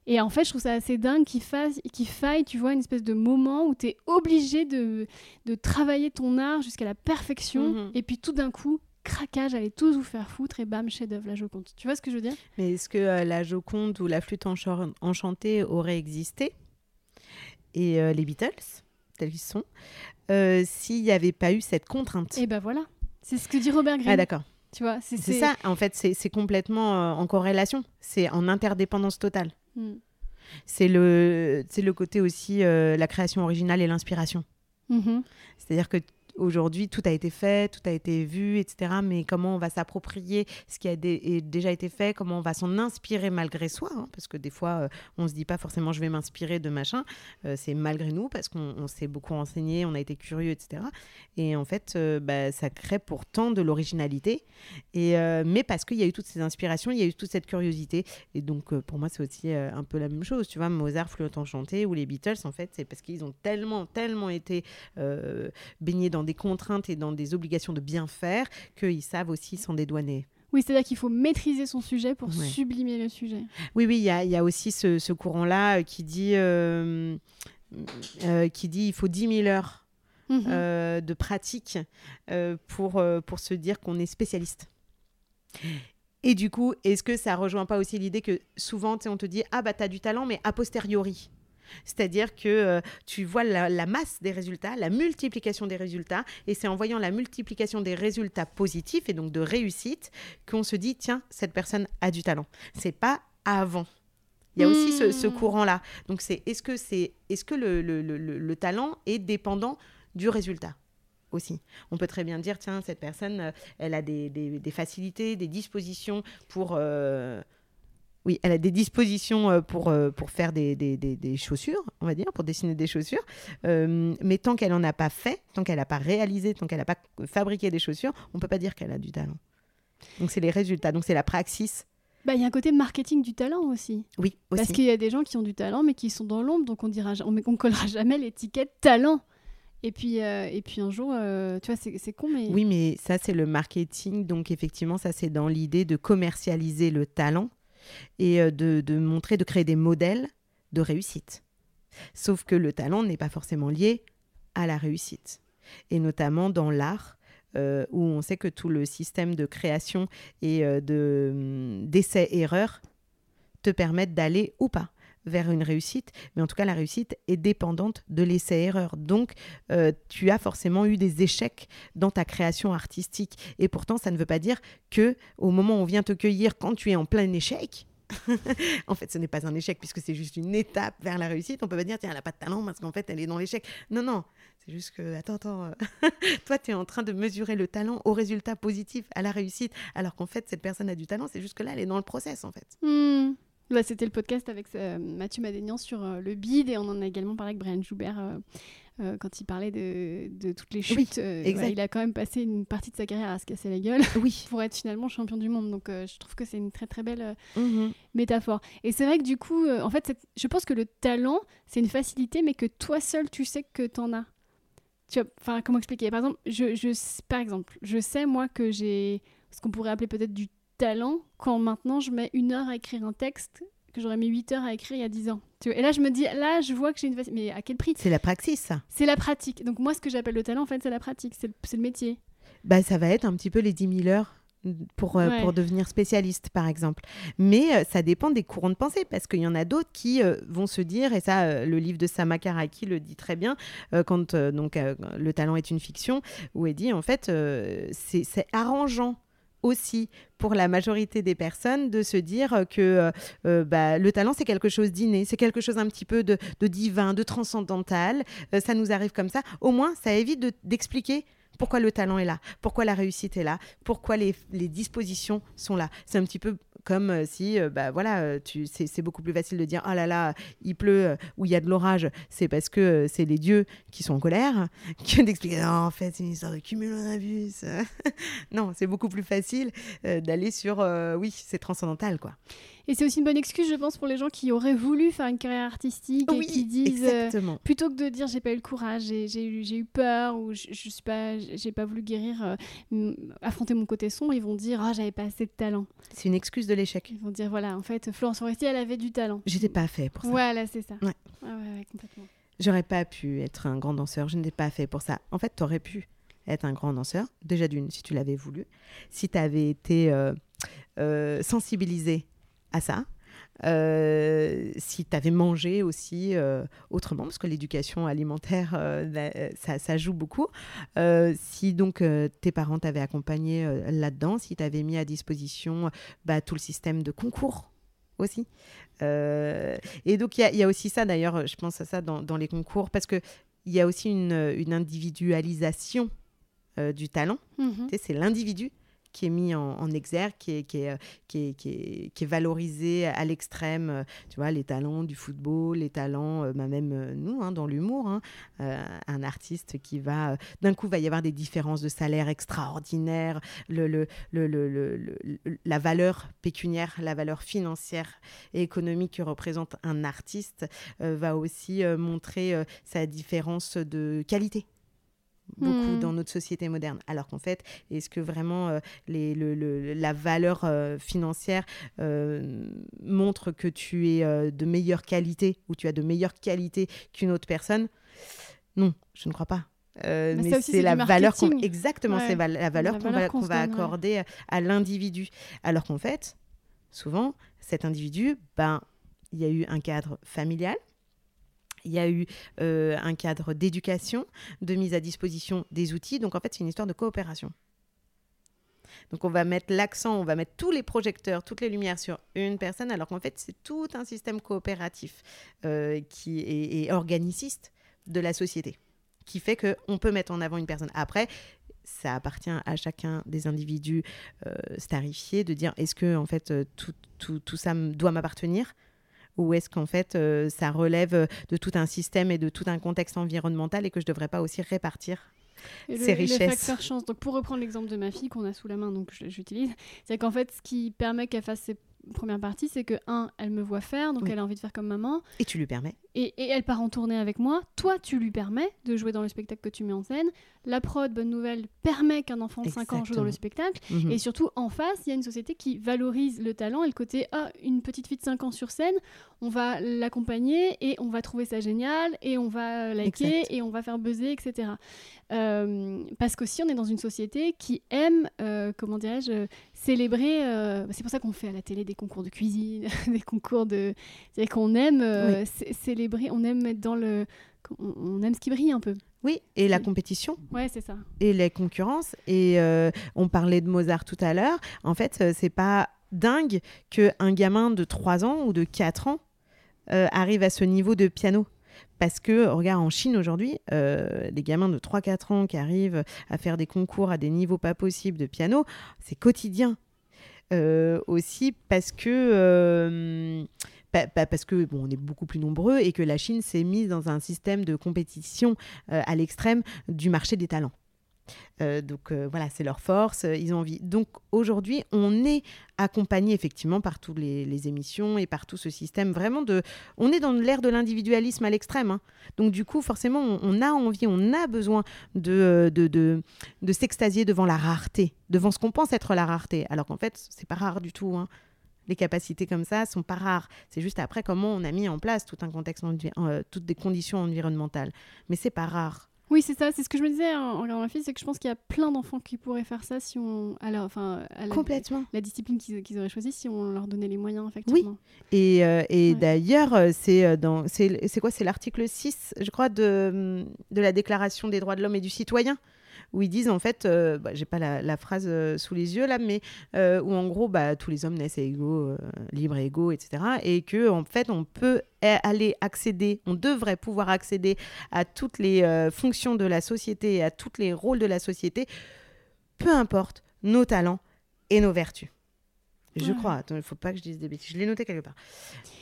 Et en fait, je trouve ça assez dingue qu'il qu faille, tu vois, une espèce de moment où tu es obligé de, de, travailler ton art jusqu'à la perfection. Mhm. Et puis tout d'un coup, craquage, allez tous vous faire foutre et bam, chef-d'œuvre, la Joconde. Tu vois ce que je veux dire? Mais est-ce que euh, la Joconde ou la flûte enchantée aurait existé? Et euh, les Beatles, tels qu'ils sont, euh, s'il n'y avait pas eu cette contrainte? Et ben voilà, c'est ce que dit Robert Greene. Ah d'accord. Tu vois, c'est ça, en fait, c'est complètement en corrélation, c'est en interdépendance totale. Hmm. C'est le, le côté aussi euh, la création originale et l'inspiration. Mhm. C'est-à-dire que aujourd'hui, tout a été fait, tout a été vu, etc. Mais comment on va s'approprier ce qui a déjà été fait, comment on va s'en inspirer malgré soi, hein, parce que des fois, euh, on se dit pas forcément je vais m'inspirer de machin, euh, c'est malgré nous, parce qu'on on s'est beaucoup renseigné, on a été curieux, etc. Et en fait, euh, bah, ça crée pourtant de l'originalité, mais parce qu'il y a eu toutes ces inspirations, il y a eu toute cette curiosité, et donc pour moi, c'est aussi un peu la même chose, tu vois, Mozart, Flûte enchantée, ou les Beatles, en fait, c'est parce qu'ils ont tellement, tellement été baignés dans des contraintes et dans des obligations de bien faire qu'ils savent aussi s'en dédouaner. Oui, c'est-à-dire qu'il faut maîtriser son sujet pour Ouais. sublimer le sujet. Oui, oui, il y a, il y a aussi ce, ce courant-là euh, qui dit, euh, euh, qui dit il faut 10 000 heures Mhm. euh, de pratique pour, pour se dire qu'on est spécialiste. Et du coup, est-ce que ça rejoint pas aussi l'idée que souvent, on te dit, ah bah t'as du talent, mais a posteriori c'est-à-dire que euh, tu vois la, la masse des résultats, la multiplication des résultats, et c'est en voyant la multiplication des résultats positifs et donc de réussite qu'on se dit tiens cette personne a du talent. C'est pas avant. Il y a aussi ce, ce Hmm. courant-là. Donc c'est est-ce que c'est est-ce que le, le- le- le- le talent est dépendant du résultat aussi? On peut très bien dire tiens cette personne euh, elle a des, des- des facilités, des dispositions pour euh, oui, elle a des dispositions euh, pour, euh, pour faire des, des- des- des chaussures, on va dire, pour dessiner des chaussures. Euh, mais tant qu'elle n'en a pas fait, tant qu'elle n'a pas réalisé, tant qu'elle n'a pas fabriqué des chaussures, on ne peut pas dire qu'elle a du talent. Donc c'est les résultats, donc c'est la praxis. Bah, il y a un côté marketing du talent aussi. Oui, aussi. Parce qu'il y a des gens qui ont du talent, mais qui sont dans l'ombre, donc on dira, on, on collera jamais l'étiquette talent. Et puis, euh, et puis un jour, euh, tu vois, c'est c'est con, mais Oui, mais ça, c'est le marketing. Donc, effectivement, ça, c'est dans l'idée de commercialiser le talent et euh, de, montrer, de créer des modèles de réussite. Sauf que le talent n'est pas forcément lié à la réussite. Et notamment dans l'art, euh, où on sait que tout le système de création et euh, hum, d'essai-erreur te permettent d'aller ou pas vers une réussite, mais en tout cas la réussite est dépendante de l'essai-erreur. Donc euh, tu as forcément eu des échecs dans ta création artistique. Et pourtant, ça ne veut pas dire que au moment où on vient te cueillir quand tu es en plein échec, en fait, ce n'est pas un échec puisque c'est juste une étape vers la réussite. On peut pas dire, tiens, elle n'a pas de talent parce qu'en fait, elle est dans l'échec. Non, non, c'est juste que, attends, attends, euh, toi, tu es en train de mesurer le talent au résultat positif, à la réussite, alors qu'en fait, cette personne a du talent, c'est juste que là, elle est dans le process, en fait. Hmm. Là, c'était le podcast avec euh, Mathieu Madénian sur euh, le bide et on en a également parlé avec Brian Joubert euh, quand il parlait de, de toutes les chutes. Oui, ouais, il a quand même passé une partie de sa carrière à se casser la gueule Oui. pour être finalement champion du monde. Donc je trouve que c'est une très très belle Mhm. métaphore. Et c'est vrai que du coup, en fait, je pense que le talent, c'est une facilité, mais que toi seul, tu sais que t'en as. Tu vois, enfin, comment expliquer? Par exemple, je, je, par exemple, je sais moi que j'ai ce qu'on pourrait appeler peut-être du talent quand maintenant je mets une heure à écrire un texte que j'aurais mis 8 heures à écrire il y a 10 ans. Et là, je me dis, là, je vois que j'ai une. Mais à quel prix? C'est la praxis, ça. C'est la pratique. Donc moi, ce que j'appelle le talent, en fait, c'est la pratique, c'est le, métier. bah, ça va être un petit peu les 10 000 heures pour, euh, Ouais. pour devenir spécialiste, par exemple. Mais euh, ça dépend des courants de pensée, parce qu'il y en a d'autres qui euh, vont se dire, et ça, euh, le livre de Sama Karaki le dit très bien, quand donc, le talent est une fiction, où elle dit, en fait, c'est c'est arrangeant aussi pour la majorité des personnes de se dire que euh, euh, bah, le talent c'est quelque chose d'inné, c'est quelque chose un petit peu de, divin, de transcendantal, Euh, ça nous arrive comme ça. Au moins, ça évite de- d'expliquer pourquoi le talent est là, pourquoi la réussite est là, pourquoi les, les dispositions sont là. C'est un petit peu comme euh, si, euh, bah voilà, euh, tu, c'est, c'est beaucoup plus facile de dire, oh là là, il pleut ou il y a de l'orage, c'est parce que c'est les dieux qui sont en colère, que d'expliquer, non, en fait, c'est une histoire de cumulonimbus. non, c'est beaucoup plus facile d'aller sur, oui, c'est transcendantal, quoi. Et c'est aussi une bonne excuse, je pense, pour les gens qui auraient voulu faire une carrière artistique et qui disent. euh, plutôt que de dire j'ai pas eu le courage, j'ai- eu, peur ou je, je suis pas, j'ai pas voulu guérir, euh, affronter mon côté sombre, ils vont dire ah j'avais pas assez de talent. C'est une excuse de l'échec. Ils vont dire voilà en fait Florence Foresti elle avait du talent. J'étais pas fait pour ça. Voilà c'est ça. Ouais. Ouais, ouais, ouais, complètement. J'aurais pas pu être un grand danseur, je n'étais pas fait pour ça. En fait, tu aurais pu être un grand danseur, déjà d'une, si tu l'avais voulu, si tu avais été euh, euh, sensibilisé à ça, euh, si tu avais mangé aussi euh, autrement, parce que l'éducation alimentaire, euh, ça, ça joue beaucoup. Si donc tes parents t'avaient accompagné là-dedans, si tu avais mis à disposition bah, tout le système de concours aussi. Et donc, il y, a aussi ça, d'ailleurs, je pense à ça dans, les concours, parce qu'il y a aussi une, individualisation du talent. Mhm. C'est l'individu qui est mis en, exergue, qui est, qui, est, qui, qui, est, valorisé à l'extrême. Euh, tu vois, les talents du football, les talents, euh, bah, même euh, nous, hein, dans l'humour. Hein, un artiste qui va. D'un coup, va y avoir des différences de salaire extraordinaires. La valeur pécuniaire, la valeur financière et économique que représente un artiste va aussi montrer sa différence de qualité beaucoup hmm. dans notre société moderne. Alors qu'en fait, est-ce que vraiment euh, les, le, la valeur euh, financière euh, montre que tu es de meilleure qualité ou tu as de meilleure qualité qu'une autre personne? Non, je ne crois pas. mais, c'est la valeur qu'on exactement c'est la valeur qu'on va, va accorder à l'individu alors qu'en fait souvent cet individu ben il y a eu un cadre familial il y a eu euh, un cadre d'éducation, de mise à disposition des outils. Donc en fait, c'est une histoire de coopération. Donc on va mettre l'accent, on va mettre tous les projecteurs, toutes les lumières sur une personne, alors qu'en fait c'est tout un système coopératif euh, qui est, organiciste de la société, qui fait qu'on peut mettre en avant une personne. Après, ça appartient à chacun des individus euh, starifiés de dire est-ce que en fait tout, tout, tout ça doit m'appartenir? Ou est-ce qu'en fait euh, ça relève de tout un système et de tout un contexte environnemental et que je ne devrais pas aussi répartir ces richesses. Le chance. Donc pour reprendre l'exemple de ma fille qu'on a sous la main, donc j'utilise, c'est qu'en fait ce qui permet qu'elle fasse ses première partie, c'est que, un, elle me voit faire, donc elle a envie de faire comme maman. Et tu lui permets. Et, et, elle part en tournée avec moi. Toi, tu lui permets de jouer dans le spectacle que tu mets en scène. La prod, bonne nouvelle, permet qu'un enfant de 5 ans joue dans le spectacle. Mhm. Et surtout, en face, il y a une société qui valorise le talent et le côté, ah, une petite fille de 5 ans sur scène, on va l'accompagner et on va trouver ça génial et on va liker et on va faire buzzer, etc. Euh, parce qu'aussi, on est dans une société qui aime, euh, comment dirais-je, célébrer. Euh, c'est pour ça qu'on fait à la télé des concours de cuisine, des concours de. C'est qu'on aime euh, célébrer, on aime mettre dans le. On, aime ce qui brille un peu. Oui, et la compétition. Ouais, c'est ça. Et les concurrences. Et euh, on parlait de Mozart tout à l'heure. En fait, c'est pas dingue qu'un gamin de 3 ans ou de 4 ans arrive à ce niveau de piano. Parce que, regarde, en Chine aujourd'hui, euh, des gamins de 3-4 ans qui arrivent à faire des concours à des niveaux pas possibles de piano, c'est quotidien. Euh, aussi parce que. Euh, parce que bon, on est beaucoup plus nombreux et que la Chine s'est mise dans un système de compétition à l'extrême du marché des talents. Euh, donc euh, voilà, c'est leur force, euh, ils ont envie. Donc aujourd'hui, on est accompagné effectivement par toutes les, émissions et par tout ce système vraiment de... On est dans l'ère de l'individualisme à l'extrême. Hein. Donc du coup, forcément, on, a envie, on a besoin de, s'extasier devant la rareté, devant ce qu'on pense être la rareté. Alors qu'en fait, c'est pas rare du tout. Hein. Les capacités comme ça sont pas rares. C'est juste après comment on a mis en place tout un contexte, toutes des conditions environnementales. Mais c'est pas rare. Oui, c'est ça, c'est ce que je me disais en regardant ma fille, c'est que je pense qu'il y a plein d'enfants qui pourraient faire ça si on. Alors, enfin, la, Complètement. La discipline qu'ils auraient choisie si on leur donnait les moyens, effectivement. Oui. Et, euh, et d'ailleurs, euh, c'est euh, dans. C'est quoi C'est l'article 6, je crois, de, de la Déclaration des droits de l'homme et du citoyen où ils disent en fait, euh, bah, j'ai pas la, phrase euh, sous les yeux là, mais euh, où en gros bah, tous les hommes naissent égaux, libres et égaux, etc. Et que en fait on peut aller accéder, on devrait pouvoir accéder à toutes les fonctions de la société et à tous les rôles de la société, peu importe nos talents et nos vertus. Je crois. il ne faut pas que je dise des bêtises. Je l'ai noté quelque part.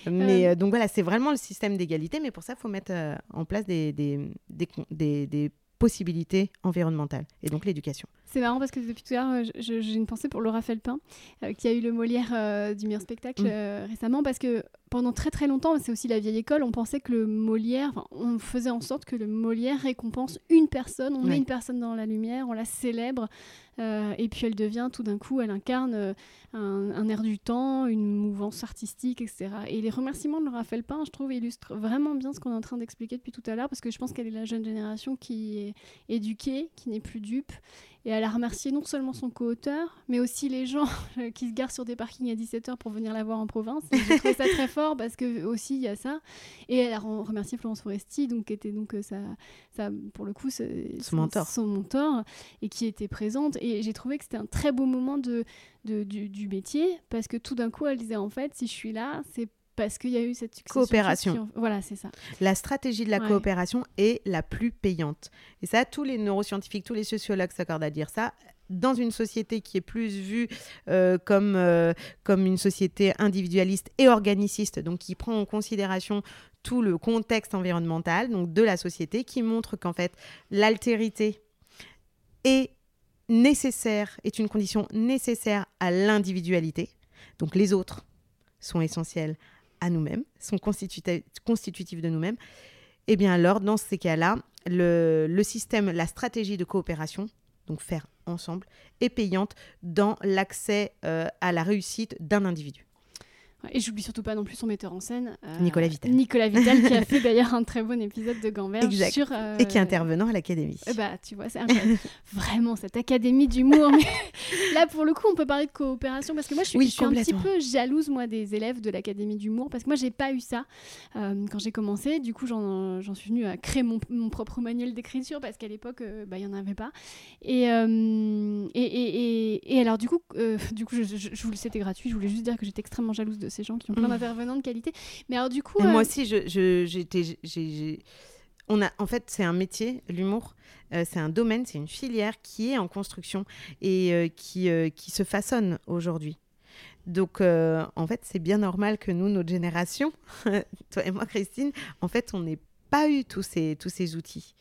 Mais donc voilà, c'est vraiment le système d'égalité. Mais pour ça, il faut mettre en place des, des, des, des possibilités environnementales et donc l'éducation. C'est marrant parce que depuis tout à l'heure, j'ai une pensée pour Laura Felpin, euh, qui a eu le Molière euh, du meilleur spectacle mm. euh, récemment, parce que pendant très très longtemps, c'est aussi la vieille école, on pensait que le Molière, on faisait en sorte que le Molière récompense une personne, on met une personne dans la lumière, on la célèbre, et puis elle devient tout d'un coup, elle incarne un, air du temps, une mouvance artistique, etc. Et les remerciements de Laura Felpin, je trouve, illustrent vraiment bien ce qu'on est en train d'expliquer depuis tout à l'heure, parce que je pense qu'elle est la jeune génération qui est éduquée, qui n'est plus dupe Et elle a remercié non seulement son co-auteur, mais aussi les gens qui se garent sur des parkings à 17h pour venir la voir en province. J'ai trouvé ça très fort parce que aussi il y a ça. Et elle a remercié Florence Foresti, donc qui était donc ça, ça pour le coup son, mentor. son mentor et qui était présente. Et j'ai trouvé que c'était un très beau moment de, de du, du, métier parce que tout d'un coup elle disait en fait si je suis là c'est parce qu'il y a eu cette coopération. Voilà, c'est ça. La stratégie de la coopération est la plus payante. Et ça, tous les neuroscientifiques, tous les sociologues s'accordent à dire ça. Dans une société qui est plus vue euh, comme, euh, comme une société individualiste et organiciste, donc qui prend en considération tout le contexte environnemental donc de la société, qui montre qu'en fait l'altérité est nécessaire, est une condition nécessaire à l'individualité. Donc les autres sont essentiels à nous-mêmes, sont constitutifs de nous-mêmes, et eh bien alors, dans ces cas-là, le, le, système, la stratégie de coopération, donc faire ensemble, est payante dans l'accès euh, à la réussite d'un individu. Et j'oublie surtout pas non plus son metteur en scène. Euh, Nicolas Vital. Nicolas Vital, qui a fait d'ailleurs un très bon épisode de Gamberge. Sur, euh, Et qui est intervenant à l'Académie. bah, tu vois, c'est Vraiment, cette Académie d'humour. Mais là, pour le coup, on peut parler de coopération parce que moi, je suis, je suis un petit peu jalouse, moi, des élèves de l'Académie d'humour parce que moi, j'ai pas eu ça euh, quand j'ai commencé. Du coup, j'en suis venue à créer mon, mon propre manuel d'écriture parce qu'à l'époque, bah, il y en avait pas. Et, et, et, et, alors, du coup, du coup je, je, je voulais, c'était gratuit. Je voulais juste dire que j'étais extrêmement jalouse de ces gens qui ont plein mm. d'intervenants de qualité. Mais alors du coup... Moi euh, aussi, j'étais... On a, en fait, c'est un métier, l'humour. Euh, c'est un domaine, c'est une filière qui est en construction et euh, qui, qui se façonne aujourd'hui. Donc, en fait, c'est bien normal que nous, notre génération, toi et moi, Christine, en fait, on est pas eu tous ces, tous ces outils.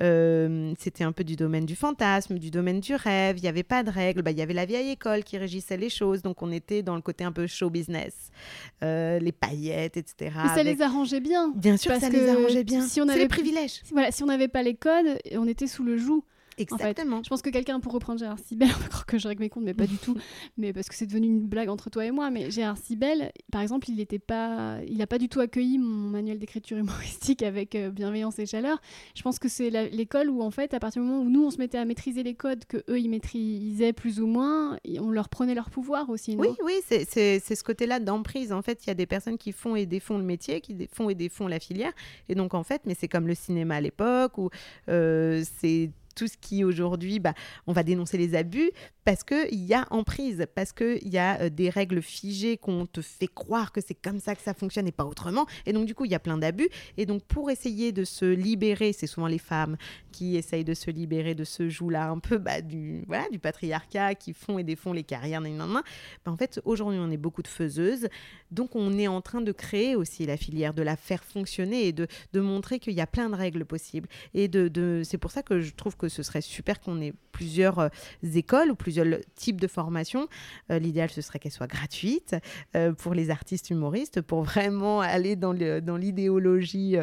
Euh, c'était un peu du domaine du fantasme, du domaine du rêve, il n'y avait pas de règles, bah, il y avait la vieille école qui régissait les choses, donc on était dans le côté un peu show business, euh, les paillettes, etc. ça les arrangeait bien. Bien sûr, ça les arrangeait bien. Si on avait... les privilèges. Voilà, si on n'avait pas les codes, on était sous le joug. Exactement. je pense que quelqu'un, pour reprendre Gérard Sibel, encore que je règle mes comptes, mais pas du tout, mais parce que c'est devenu une blague entre toi et moi, mais Gérard Sibel, par exemple, il n'était pas, il n'a pas du tout accueilli mon manuel d'écriture humoristique avec euh, bienveillance et chaleur. Je pense que c'est l'école où, en fait, à partir du moment où nous, on se mettait à maîtriser les codes que eux, ils maîtrisaient plus ou moins, on leur prenait leur pouvoir aussi. oui, oui, c'est ce côté-là d'emprise. En fait, il y a des personnes qui font et défont le métier, qui font et défont la filière. Et donc, en fait, mais c'est comme le cinéma à l'époque, où euh, c'est tout ce qui aujourd'hui, bah, on va dénoncer les abus parce qu'il y a emprise, parce qu'il y a euh, des règles figées qu'on te fait croire que c'est comme ça que ça fonctionne et pas autrement. Et donc, du coup, il y a plein d'abus. Et donc, pour essayer de se libérer, c'est souvent les femmes qui essayent de se libérer de ce joug-là un peu bah, du, voilà, du patriarcat, qui font et défont les carrières. Bah, en fait, aujourd'hui, on est beaucoup de faiseuses. Donc, on est en train de créer aussi la filière, de la faire fonctionner et de, de montrer qu'il y a plein de règles possibles. Et de, de c'est pour ça que je trouve que ce serait super qu'on ait plusieurs euh, écoles ou plusieurs types de formations. Euh, l'idéal, ce serait qu'elles soient gratuites euh, pour les artistes humoristes, pour vraiment aller dans l'idéologie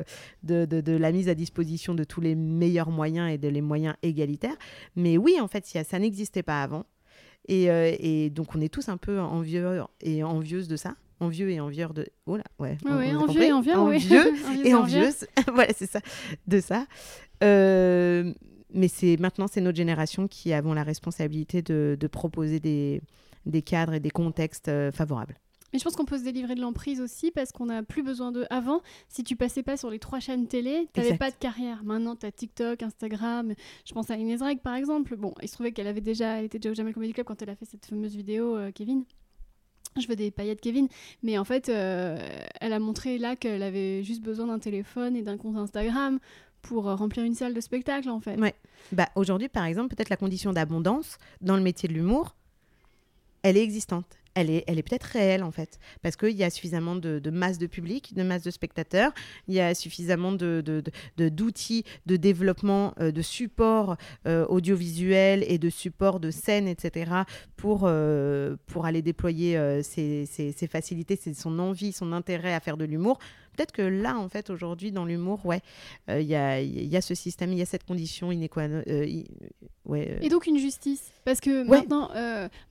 dans de, de, la mise à disposition de tous les meilleurs moyens et de les moyens égalitaires. Mais oui, en fait, ça n'existait pas avant. Et, et, donc, on est tous un peu envieux et envieuses de ça envieux et envieur de oh là ouais, oui, envieux et envieux, envieux et envieuse voilà c'est ça de ça euh, mais c'est maintenant, c'est notre génération qui avons la responsabilité de, proposer des, des, cadres et des contextes euh, favorables. Mais je pense qu'on peut se délivrer de l'emprise aussi parce qu'on n'a plus besoin de. Avant, si tu passais pas sur les trois chaînes télé, tu n'avais pas de carrière. Maintenant, tu as TikTok, Instagram. Je pense à Inès Reg par exemple. Bon, il se trouvait qu'elle avait déjà, elle était déjà au Jamel Comedy Club quand elle a fait cette fameuse vidéo, euh, Kevin. Je veux des paillettes Kevin, mais en fait, euh, elle a montré là qu'elle avait juste besoin d'un téléphone et d'un compte Instagram pour euh, remplir une salle de spectacle en fait. Ouais. Bah, aujourd'hui, par exemple, peut-être la condition d'abondance dans le métier de l'humour, elle est existante elle est, elle est peut-être réelle en fait, parce qu'il y a suffisamment de, masse de public, de masse de spectateurs, il y a suffisamment de, d'outils de, développement, euh, de support euh, audiovisuel et de support de scène, etc., pour, euh, pour aller déployer ses, facilités, son envie, son intérêt à faire de l'humour. Peut-être que là, en fait, aujourd'hui, dans l'humour, ouais, il y, a, y, a, ce système, il y a cette condition inéquable. ouais, Et donc une justice, parce que maintenant,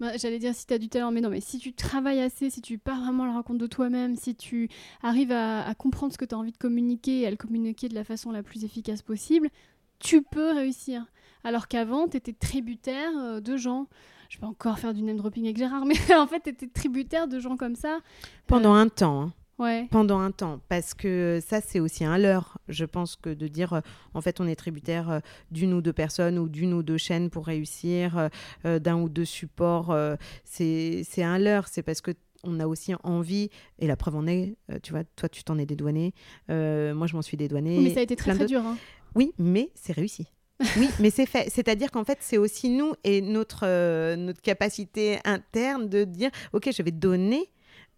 bah, j'allais dire si tu as du talent, mais non, mais si tu travailles assez, si tu pars vraiment à la rencontre de toi-même, si tu arrives à, comprendre ce que tu as envie de communiquer et à le communiquer de la façon la plus efficace possible, tu peux réussir. alors qu'avant, tu étais tributaire euh, de gens. Je vais encore faire du name dropping avec Gérard, mais en fait, tu étais tributaire de gens comme ça. Pendant un temps. hein. Ouais. pendant un temps parce que ça c'est aussi un leurre je pense que de dire euh, en fait on est tributaire euh, d'une ou deux personnes ou d'une ou deux chaînes pour réussir euh, d'un ou deux supports c'est un leurre c'est parce que on a aussi envie, et la preuve en est, tu vois, toi tu t'en es dédouané, moi je m'en suis dédouané. mais ça a été très très dur. hein. Oui, mais c'est réussi. Oui, mais c'est fait. C'est-à-dire qu'en fait, c'est aussi nous et notre, euh, notre capacité interne de dire, OK, je vais donner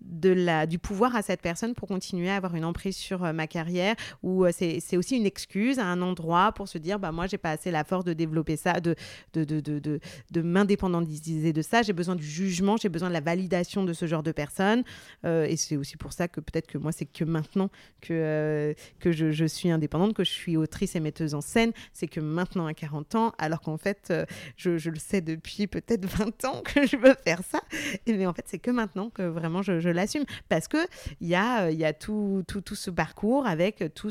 de la, du pouvoir à cette personne pour continuer à avoir une emprise sur euh, ma carrière ou euh, c'est aussi une excuse à un endroit pour se dire bah moi j'ai pas assez la force de développer ça de de, de, de, de, m'indépendantiser de ça. J'ai besoin du jugement j'ai besoin de la validation de ce genre de personnes Euh, et c'est aussi pour ça que peut-être que moi c'est que maintenant que, euh, que je, je suis indépendante que je suis autrice et metteuse en scène c'est que maintenant à 40 ans alors qu'en fait je, je le sais depuis peut-être 20 ans que je veux faire ça mais en fait c'est que maintenant que vraiment je, je l'assume parce que il y a, tout, ce parcours avec tout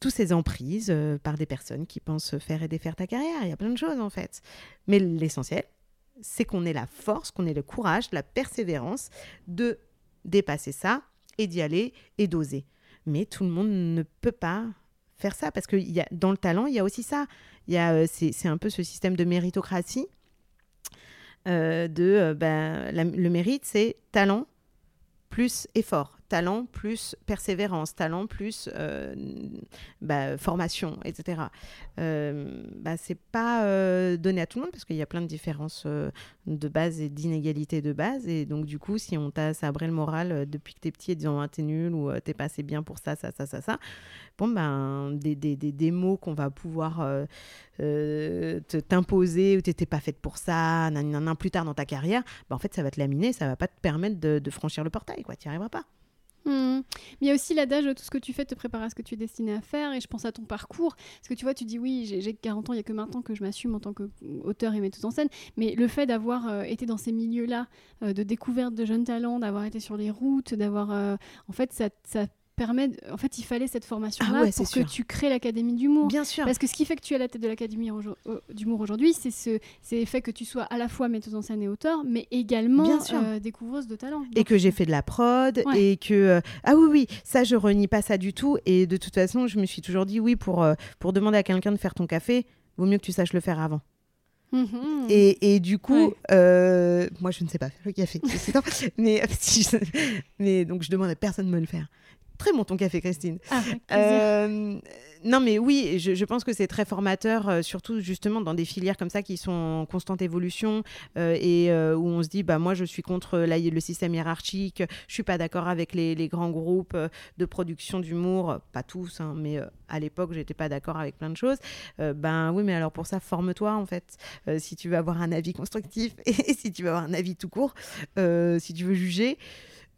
tous ces emprises euh, par des personnes qui pensent faire et défaire ta carrière. Il y a plein de choses en fait. Mais l'essentiel, c'est qu'on ait la force, qu'on ait le courage, la persévérance de dépasser ça et d'y aller et d'oser. Mais tout le monde ne peut pas faire ça parce que dans le talent, il y a aussi ça. Euh, c'est un peu ce système de méritocratie. Euh, de ben, la- le mérite, c'est talent plus effort, talent plus persévérance, talent plus euh, bah, formation, etc. Euh, bah, c'est pas euh, donné à tout le monde parce qu'il y a plein de différences euh, de base et d'inégalités de base. Et donc, du coup, si on t'a sabré le moral depuis que t'es petit en disant ah, t'es nul ou t'es pas assez bien pour ça, ça, ça, ça, ça, bon, ben, des, des, des, des mots qu'on va pouvoir t'imposer ou t'étais pas faite pour ça, nan, nan, nan, plus tard dans ta carrière, bah, en fait, ça va te laminer, ça va pas te permettre de, franchir le portail, quoi. Tu n'y arriveras pas. Hmm. Mais il y a aussi l'adage tout ce que tu fais te prépare à ce que tu es destiné à faire. Et je pense à ton parcours. Parce que tu vois, tu dis oui, j'ai j'ai 40 ans, il y a que maintenant que je m'assume en tant qu'auteur et metteuse en scène. Mais le fait d'avoir euh, été dans ces milieux-là, euh, de découverte de jeunes talents, d'avoir été sur les routes, d'avoir. euh, en fait, ça permet. de- En fait, il fallait cette formation-là Ah ouais, pour que sûr. tu crées l'Académie d'humour. Bien sûr. Parce que ce qui fait que tu es à la tête de l'Académie d'humour aujourd'hui, c'est ce, c'est le fait que tu sois à la fois metteuse en scène et auteur, mais également euh, découvreuse de talent. et que j'ai fait de la prod Ouais. et que euh, ah oui oui ça je renie pas ça du tout et de toute façon je me suis toujours dit oui pour euh, pour demander à quelqu'un de faire ton café vaut mieux que tu saches le faire avant Mhm. et, et du coup Ouais. euh, moi je ne sais pas faire le café mais mais donc je demande à personne de me le faire très bon ton café Christine Ah, euh, non, mais oui, je, je pense que c'est très formateur, euh, surtout justement dans des filières comme ça qui sont en constante évolution euh, et où on se dit, bah moi je suis contre la- le système hiérarchique, je suis pas d'accord avec les, les grands groupes de production d'humour, pas tous, hein, mais à l'époque j'étais pas d'accord avec plein de choses. Ben oui, mais alors pour ça, forme-toi en fait, si tu veux avoir un avis constructif et si tu veux avoir un avis tout court, si tu veux juger.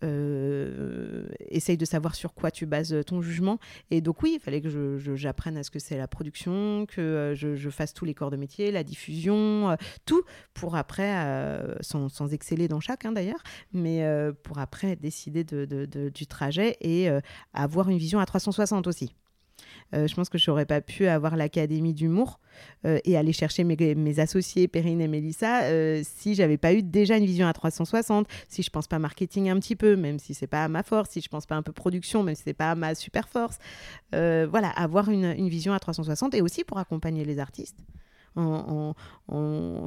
Euh, essaye de savoir sur quoi tu bases ton jugement. Et donc oui, il fallait que j'apprenne à ce que c'est la production, que euh, je, fasse tous les corps de métier, la diffusion, euh, tout, pour après, sans, exceller dans chacun d'ailleurs, mais pour après décider de, du trajet et avoir une vision à 360 aussi. Euh, je pense que je n'aurais pas pu avoir l'académie d'humour euh, et aller chercher mes, associés Perrine et Mélissa euh, si j'avais pas eu déjà une vision à 360, si je pense pas marketing un petit peu, même si c'est pas ma force, si je pense pas un peu production, même si c'est pas ma super force. Voilà, avoir une, une vision à 360 et aussi pour accompagner les artistes. En,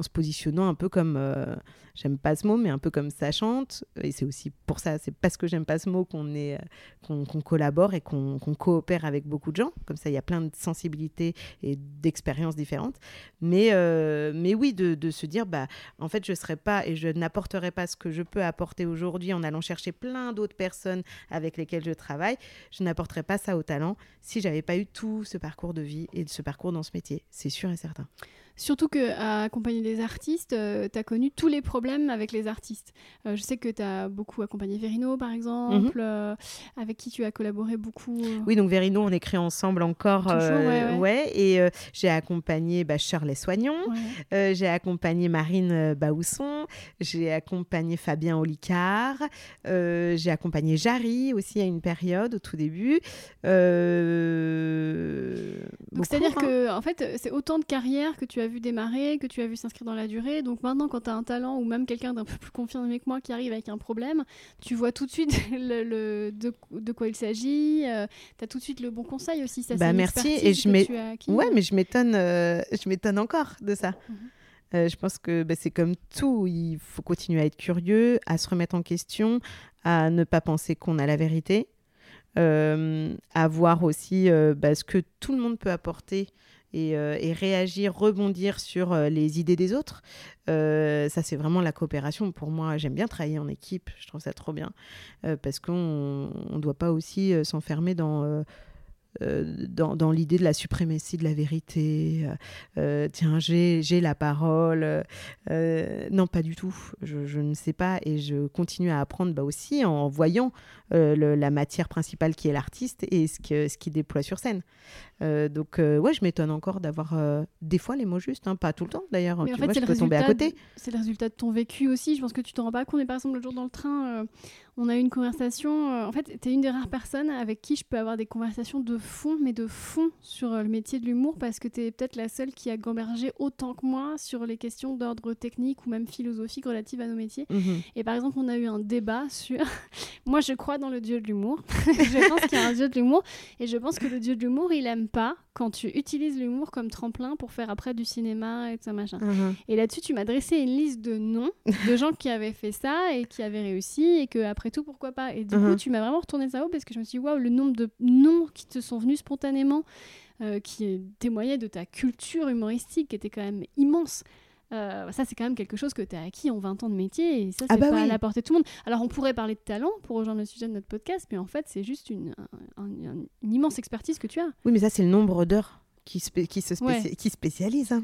se positionnant un peu comme, euh, j'aime pas ce mot, mais un peu comme sachante. Et c'est aussi pour ça, c'est parce que j'aime pas ce mot qu'on est, euh, qu'on collabore et qu'on coopère avec beaucoup de gens. Comme ça, il y a plein de sensibilités et d'expériences différentes. Mais, euh, mais oui, de, se dire, bah, en fait, je serais pas et je n'apporterai pas ce que je peux apporter aujourd'hui en allant chercher plein d'autres personnes avec lesquelles je travaille. Je n'apporterais pas ça au talent si j'avais pas eu tout ce parcours de vie et ce parcours dans ce métier. C'est sûr et certain. Surtout qu'à accompagner des artistes, euh, tu as connu tous les problèmes avec les artistes. Euh, je sais que tu as beaucoup accompagné Verino, par exemple, Mhm. euh, avec qui tu as collaboré beaucoup. euh. Oui, donc Verino, on écrit ensemble encore. Toujours, ouais, ouais. et j'ai accompagné bah, Shirley Soignon, Ouais. j'ai accompagné Marine Baousson, j'ai accompagné Fabien Olicard, j'ai accompagné Jarry aussi à une période, au tout début. Donc c'est-à-dire hein. que en fait, c'est autant de carrières que tu as vu démarrer, que tu as vu s'inscrire dans la durée. Donc maintenant, quand tu as un talent ou même quelqu'un d'un peu plus confirmé que moi qui arrive avec un problème, tu vois tout de suite le, le- de, de quoi il s'agit. tu as tout de suite le bon conseil aussi. Ça, Bah, merci, et je mets-. Ouais, mais je m'étonne, euh, je m'étonne encore de ça. Mhm. Euh, je pense que bah, c'est comme tout, il faut continuer à être curieux, à se remettre en question, à ne pas penser qu'on a la vérité, euh, à voir aussi euh, bah, ce que tout le monde peut apporter et, euh, et réagir, rebondir sur euh, les idées des autres. Euh, ça, c'est vraiment la coopération. Pour moi, j'aime bien travailler en équipe, je trouve ça trop bien, parce qu'on ne doit pas aussi s'enfermer dans... euh, dans, dans l'idée de la suprématie de la vérité. euh, euh, tiens, j'ai j'ai la parole. non, pas du tout. Je, je ne sais pas et je continue à apprendre bah, aussi en voyant le- la matière principale qui est l'artiste et ce que- ce qu'il déploie sur scène. Donc, ouais, je m'étonne encore d'avoir des fois les mots justes, hein, pas tout le temps d'ailleurs. En fait, c'est je le peux tomber à résultat côté. de- C'est le résultat de ton vécu aussi. Je pense que tu t'en rends pas compte. Mais par exemple, le jour dans le train, on a eu une conversation. euh, en fait, tu es une des rares personnes avec qui je peux avoir des conversations de fond, mais de fond sur euh, le métier de l'humour parce que tu es peut-être la seule qui a gambergé autant que moi sur les questions d'ordre technique ou même philosophique relatives à nos métiers. Mhm. Et par exemple, on a eu un débat sur. Moi, je crois dans le dieu de l'humour. je pense qu'il y a un dieu de l'humour. Et je pense que le dieu de l'humour, il aime pas quand tu utilises l'humour comme tremplin pour faire après du cinéma et tout ça machin. Mhm. Et là-dessus, tu m'as dressé une liste de noms de gens qui avaient fait ça et qui avaient réussi et que après tout, pourquoi pas. Et du coup, Mhm. tu m'as vraiment retourné ça haut parce que je me suis dit, waouh, le nombre de noms qui te sont venus spontanément, euh, qui témoignaient de ta culture humoristique qui était quand même immense. Euh, ça, c'est quand même quelque chose que tu as acquis en 20 ans de métier et ça, c'est Ah bah pas à la portée de tout le monde. Alors, on pourrait parler de talent pour rejoindre le sujet de notre podcast, mais en fait, c'est juste une, un- un- une immense expertise que tu as. Oui, mais ça, c'est le nombre d'heures qui, spé- qui, se spéci- Ouais. qui spécialise. hein.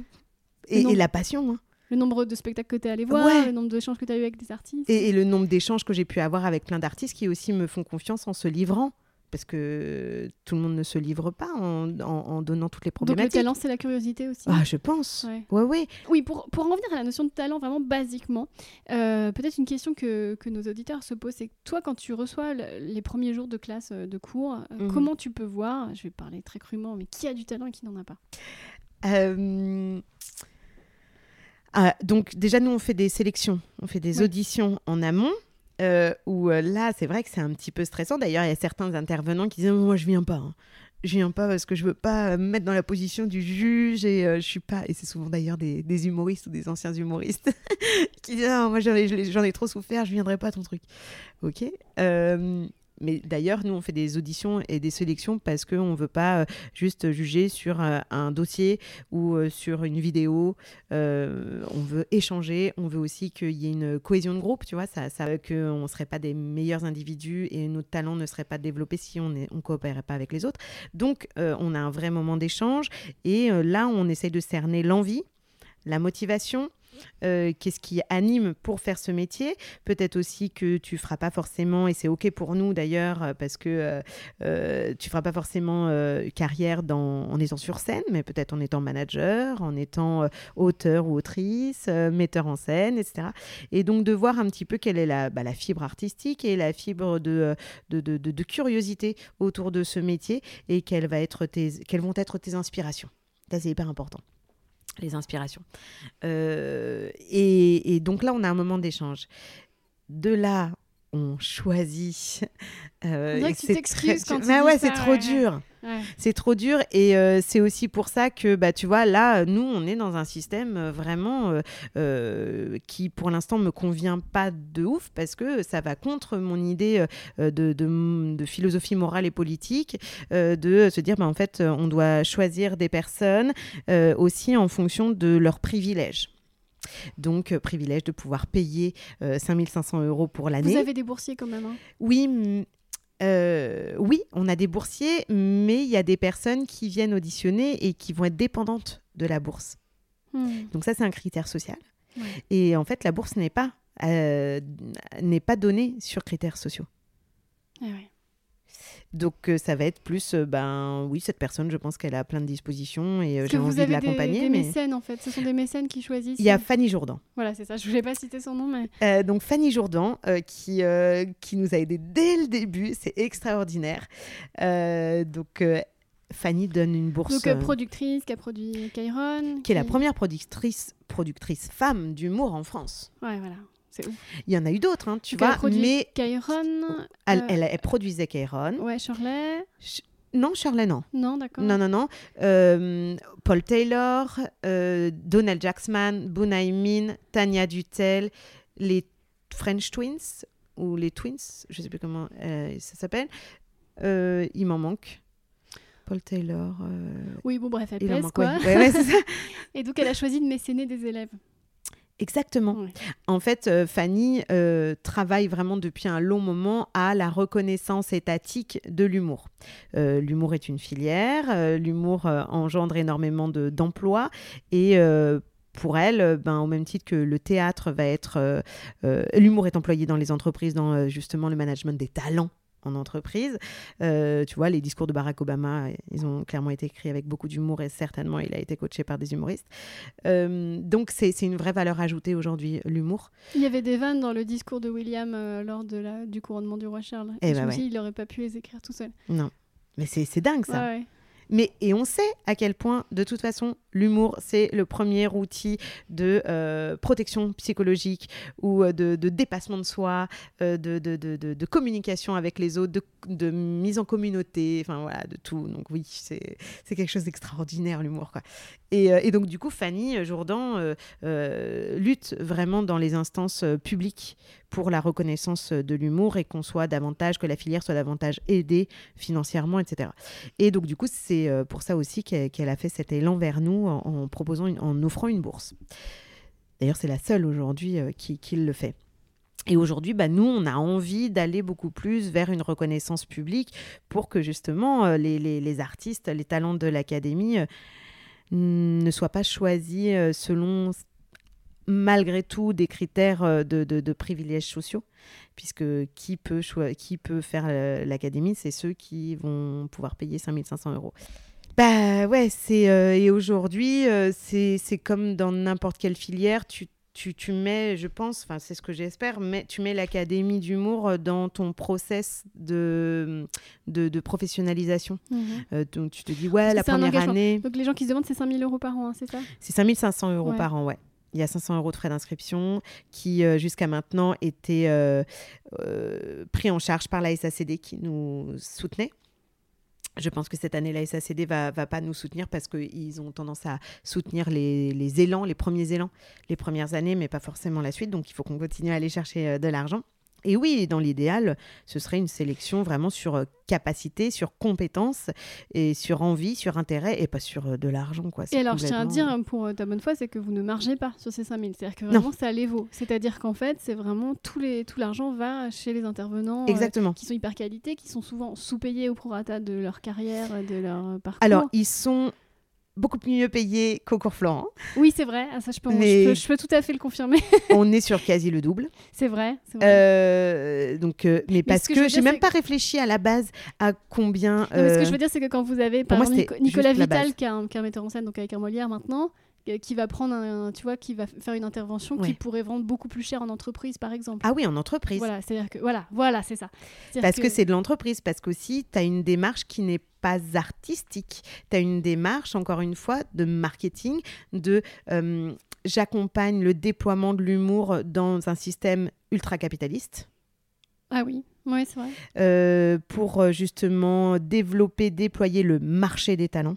Et la passion. hein. Le nombre de spectacles que tu es allé voir, Ouais. le nombre d'échanges que tu as eu avec des artistes. Et, et le nombre d'échanges que j'ai pu avoir avec plein d'artistes qui aussi me font confiance en se livrant. Parce que tout le monde ne se livre pas en, en- en donnant toutes les Donc, le problématiques. talent, c'est la curiosité aussi. Ah, je pense. Ouais. Ouais, ouais. Oui, pour, pour en revenir à la notion de talent, vraiment basiquement, euh, peut-être une question que, que nos auditeurs se posent, c'est que toi, quand tu reçois le- les premiers jours de classe euh, de cours, euh, Mhm. comment tu peux voir, je vais parler très crûment, mais qui a du talent et qui n'en a pas? Euh, ah, donc déjà, nous, on fait des sélections, on fait des Ouais. auditions en amont. euh, où euh, là, c'est vrai que c'est un petit peu stressant. D'ailleurs, il y a certains intervenants qui disent Moi, je viens pas. hein. Je viens pas parce que je veux pas me mettre dans la position du juge et euh, je suis pas. Et c'est souvent d'ailleurs des, des humoristes ou des anciens humoristes qui disent Ah, Moi, ai, j'en ai trop souffert, je viendrai pas à ton truc. Ok. Euh, mais d'ailleurs, nous, on fait des auditions et des sélections parce qu'on ne veut pas euh, juste juger sur euh, un dossier ou euh, sur une vidéo. On veut échanger. On veut aussi qu'il y ait une cohésion de groupe, tu vois, ça, ça, qu'on ne serait pas des meilleurs individus et notre talent ne serait pas développé si on ne coopérait pas avec les autres. Donc, on a un vrai moment d'échange et là, on essaye de cerner l'envie, la motivation. Euh, qu'est-ce qui anime pour faire ce métier? Peut-être aussi que tu feras pas forcément et c'est ok pour nous d'ailleurs euh, parce que euh, euh, tu feras pas forcément carrière en étant sur scène mais peut-être en étant manager en étant auteur ou autrice metteur en scène etc et donc de voir un petit peu quelle est la, bah, la fibre artistique et la fibre de, curiosité autour de ce métier et quelles, vont être tes inspirations. C'est hyper important les inspirations. Euh, et, et donc là, on a un moment d'échange. De là, on choisit. euh, On que tu t'excuses très quand tu dis ouais, c'est trop ouais, dur. Ouais. C'est trop dur. Et euh, c'est aussi pour ça que, bah, tu vois, là, nous, on est dans un système euh, vraiment euh, qui, pour l'instant, me convient pas de ouf parce que ça va contre mon idée de, de- de philosophie morale et politique, euh, de se dire, bah, en fait, on doit choisir des personnes aussi en fonction de leurs privilèges. Donc, euh, privilège de pouvoir payer euh, 5500 euros pour l'année. Vous avez des boursiers quand même. hein? Oui, euh, oui, on a des boursiers, mais il y a des personnes qui viennent auditionner et qui vont être dépendantes de la bourse. Hmm. Donc ça, c'est un critère social. Ouais. Et en fait, la bourse n'est pas, euh, n'est pas donnée sur critères sociaux. Ah ouais. Donc euh, ça va être plus, euh, ben oui, cette personne, je pense qu'elle a plein de dispositions et euh, j'ai envie de des, l'accompagner. des Mais mécènes en fait, ce sont des mécènes qui choisissent. il y a Fanny Jourdan. Voilà, c'est ça. Je voulais pas citer son nom, mais Euh, donc Fanny Jourdan euh, qui, euh, qui nous a aidés dès le début, c'est extraordinaire. Donc Fanny donne une bourse donc euh, productrice qui a produit Kairon. qui est la première productrice, productrice femme d'humour en France. Ouais, voilà. Ouf. Il y en a eu d'autres, hein, tu elle vois, produit mais Kairon. elle, euh, elle, elle produisait Kairon. Ouais, Shirley. Ch- Non, Shirley, non. Non, d'accord. Non, non, non. Euh, Paul Taylor, euh, Donald Jacksman, Min, Tania Dutel, les French Twins, ou les Twins, je sais plus comment euh, ça s'appelle. Il m'en manque. Paul Taylor. euh, Oui, bon, bref, elle pèse quoi. ouais. Ouais, ouais, c'est ça. Et donc, elle a choisi de mécéner des élèves. Exactement. Ouais. En fait, euh, Fanny euh, travaille vraiment depuis un long moment à la reconnaissance étatique de l'humour. Euh, l'humour est une filière, l'humour engendre énormément de- d'emplois et pour elle, ben, au même titre que le théâtre va être... euh, euh, l'humour est employé dans les entreprises, dans euh, justement le management des talents en entreprise. Euh, tu vois, les discours de Barack Obama, ils ont clairement été écrits avec beaucoup d'humour et certainement il a été coaché par des humoristes. Euh, donc c'est une vraie valeur ajoutée aujourd'hui, l'humour. Il y avait des vannes dans le discours de William euh, lors de la, du couronnement du roi Charles. Eh Et je me ouais. suis dit, il n'aurait pas pu les écrire tout seul. Non. Mais c'est c'est dingue ça. Ouais, ouais. Mais et on sait à quel point, de toute façon, l'humour c'est le premier outil de euh, protection psychologique ou euh, de, dépassement de soi, euh, de, de, communication avec les autres, de, mise en communauté, enfin voilà, de tout. Donc oui, c'est quelque chose d'extraordinaire l'humour. Et, euh, et donc du coup, Fanny Jourdan euh, euh, lutte vraiment dans les instances euh, publiques pour la reconnaissance de l'humour et qu'on soit davantage, que la filière soit davantage aidée financièrement, etc. Et donc, du coup, c'est euh, pour ça aussi qu'elle a fait cet élan vers nous en, proposant, en offrant une bourse. D'ailleurs, c'est la seule aujourd'hui euh, qui, le fait. Et aujourd'hui, bah, nous, on a envie d'aller beaucoup plus vers une reconnaissance publique pour que justement euh, les, artistes, les talents de l'académie euh, ne soient pas choisis euh, selon, malgré tout, des critères euh, de, de- privilèges sociaux. Puisque qui peut, qui peut faire euh, l'académie, c'est ceux qui vont pouvoir payer 5500 euros. Bah ouais, c'est et aujourd'hui c'est c'est comme dans n'importe quelle filière, tu, tu, tu mets, je pense, enfin c'est ce que j'espère, mais tu mets l'académie d'humour euh, dans ton process de de, de professionnalisation. Mhm. Euh, donc tu te dis ouais la première année, Donc, les gens qui se demandent, c'est 5000 euros par an, hein, c'est ça? C'est 5500 euros Ouais. par an, ouais. Il y a 500 euros de frais d'inscription qui, euh, jusqu'à maintenant, étaient euh, pris en charge par la SACD qui nous soutenait. Je pense que cette année, la SACD va, va pas nous soutenir parce qu'ils ont tendance à soutenir les, élans, les premiers élans, les premières années, mais pas forcément la suite. Donc, il faut qu'on continue à aller chercher euh, de l'argent. Et oui, dans l'idéal, ce serait une sélection vraiment sur euh, capacité, sur compétence et sur envie, sur intérêt et pas sur euh, de l'argent. quoi. Et alors, je tiens à dire, pour euh, ta bonne foi, c'est que vous ne margez pas sur ces 5000. C'est-à-dire que vraiment, ça les vaut. C'est-à-dire qu'en fait, c'est vraiment tout, les, tout l'argent va chez les intervenants euh, Exactement. qui sont hyper qualité, qui sont souvent sous-payés au prorata de leur carrière, de leur parcours. Alors, ils sont beaucoup mieux payés qu'au cours Florent. oui, c'est vrai. Ah, ça, je peux, Mais- je, peux, je peux tout à fait le confirmer. On est sur quasi le double. c'est vrai. Euh, donc, euh, mais parce ce que je que, j'ai même pas réfléchi à la base à combien. Non, mais ce que euh, je veux dire, c'est que quand vous avez, par Nico- Nicolas Vital, qui est, un, qui est un metteur en scène, donc avec un Molière maintenant, euh, qui va prendre un, tu vois, qui va faire une intervention qui pourrait vendre beaucoup plus cher en entreprise, par exemple. Ah oui, en entreprise. Voilà, c'est-à-dire que voilà, voilà, c'est ça. Parce que, c'est de l'entreprise, parce qu'aussi, tu as une démarche qui n'est pas artistique. Tu as une démarche, encore une fois, de marketing, de euh, j'accompagne le déploiement de l'humour dans un système ultra-capitaliste. Ah oui, oui, c'est vrai. euh, pour euh, justement développer, déployer le marché des talents.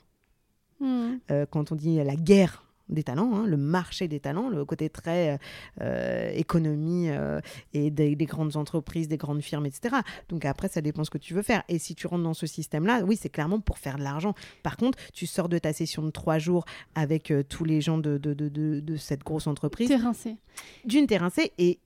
Hmm. Euh, quand on dit la guerre des talents, hein, le marché des talents, le côté très euh, économie euh, et des, des grandes entreprises, des grandes firmes, etc. Donc après, ça dépend ce que tu veux faire. Et si tu rentres dans ce système-là, oui, c'est clairement pour faire de l'argent. Par contre, tu sors de ta session de trois jours avec euh, tous les gens de, de, de, de- de cette grosse entreprise, T'es rincé. d'une, t'es rincé, et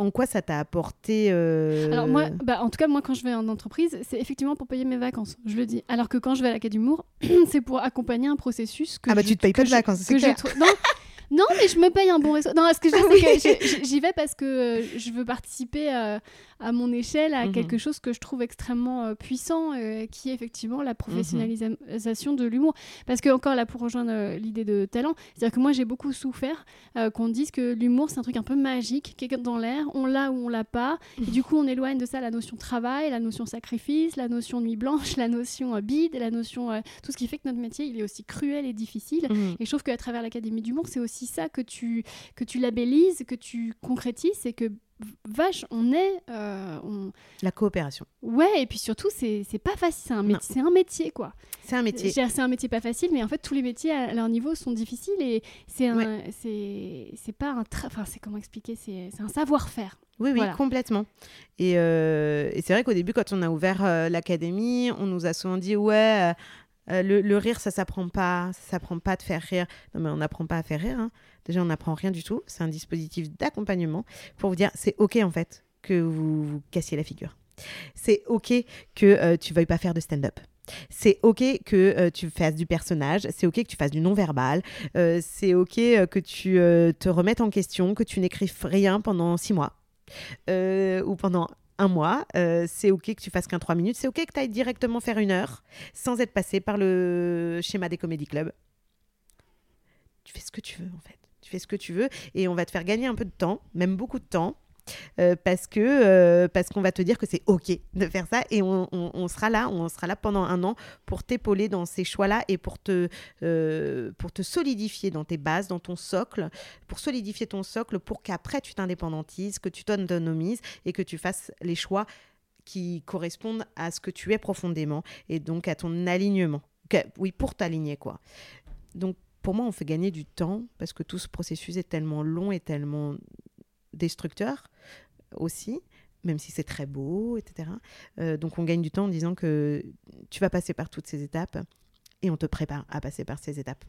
en quoi ça t'a apporté euh, Alors moi, bah, en tout cas, moi, quand je vais en entreprise, c'est effectivement pour payer mes vacances, je le dis. Alors que quand je vais à l'Académie d'humour, c'est pour accompagner un processus que Ah bah je- tu te payes pas de vacances, c'est que je Non, Non, mais je me paye un bon resto. Non, ce que je que j'y vais parce que euh, je veux participer euh, à mon échelle à Mhm. quelque chose que je trouve extrêmement euh, puissant, euh, qui est effectivement la professionnalisation de l'humour. Parce que, encore là, pour rejoindre l'idée de talent, c'est-à-dire que moi, j'ai beaucoup souffert euh, qu'on dise que l'humour, c'est un truc un peu magique, qui est dans l'air, on l'a ou on l'a pas. Et du coup, on éloigne de ça la notion travail, la notion sacrifice, la notion nuit blanche, la notion bide, la notion. euh, tout ce qui fait que notre métier, il est aussi cruel et difficile. Mhm. Et je trouve qu'à travers l'Académie d'humour, c'est aussi ça que tu, que tu labellises, que tu concrétises, c'est que vache, on est... euh, on... La coopération. Ouais, et puis surtout, c'est pas facile, c'est un, métier- c'est un métier, quoi. C'est un métier. C'est un métier pas facile, mais en fait, tous les métiers à leur niveau sont difficiles et c'est. Ouais. c'est pas un... Enfin, c'est comment expliquer C'est c'est un savoir-faire. Oui, oui, Voilà. complètement. Et, euh, et c'est vrai qu'au début, quand on a ouvert euh, l'académie, on nous a souvent dit ouais, euh, le, rire, ça s'apprend pas, ça s'apprend pas de faire rire. Non, mais on n'apprend pas à faire rire. hein. Déjà, on n'apprend rien du tout. C'est un dispositif d'accompagnement pour vous dire c'est ok en fait que vous vous cassiez la figure. C'est ok que euh, tu veuilles pas faire de stand-up. C'est ok que euh, tu fasses du personnage, c'est ok que tu fasses du non-verbal, euh, c'est ok que tu te remettes en question, que tu n'écrives rien pendant six mois ou pendant un mois. Euh, c'est ok que tu fasses qu'un trois minutes, c'est ok que tu ailles directement faire une heure sans être passé par le schéma des comédie clubs. Tu fais ce que tu veux en fait. Tu fais ce que tu veux et on va te faire gagner un peu de temps, même beaucoup de temps. Euh, parce que euh, parce qu'on va te dire que c'est ok de faire ça et on, on- sera là on sera là pendant un an pour t'épauler dans ces choix là et pour te euh, pour te solidifier dans tes bases dans ton socle pour solidifier ton socle pour qu'après tu t'indépendantises que tu t'autonomises et que tu fasses les choix qui correspondent à ce que tu es profondément et donc à ton alignement. Oui pour t'aligner quoi. Donc pour moi on fait gagner du temps parce que tout ce processus est tellement long et tellement destructeur aussi, même si c'est très beau, etc. Euh, donc on gagne du temps en disant que tu vas passer par toutes ces étapes et on te prépare à passer par ces étapes.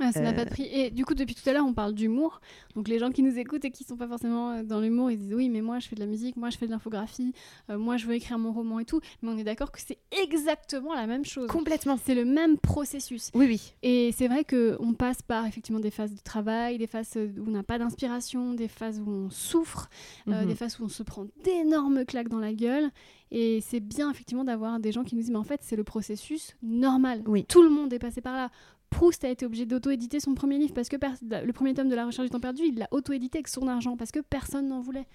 Ah, ça n'a Euh. pas de prix. Et du coup, depuis tout à l'heure, on parle d'humour. Donc, les gens qui nous écoutent et qui sont pas forcément euh, dans l'humour, ils disent oui, mais moi, je fais de la musique, moi, je fais de l'infographie, euh, moi, je veux écrire mon roman et tout. Mais on est d'accord que c'est exactement la même chose. Complètement. C'est le même processus. Oui, oui. Et c'est vrai qu'on passe par effectivement des phases de travail, des phases euh, où on n'a pas d'inspiration, des phases où on souffre, euh, Mhm. des phases où on se prend d'énormes claques dans la gueule. Et c'est bien effectivement d'avoir des gens qui nous disent mais en fait c'est le processus normal. Oui. Tout le monde est passé par là. Proust a été obligé d'auto-éditer son premier livre parce que le premier tome de La recherche du temps perdu, il l'a auto-édité avec son argent parce que personne n'en voulait.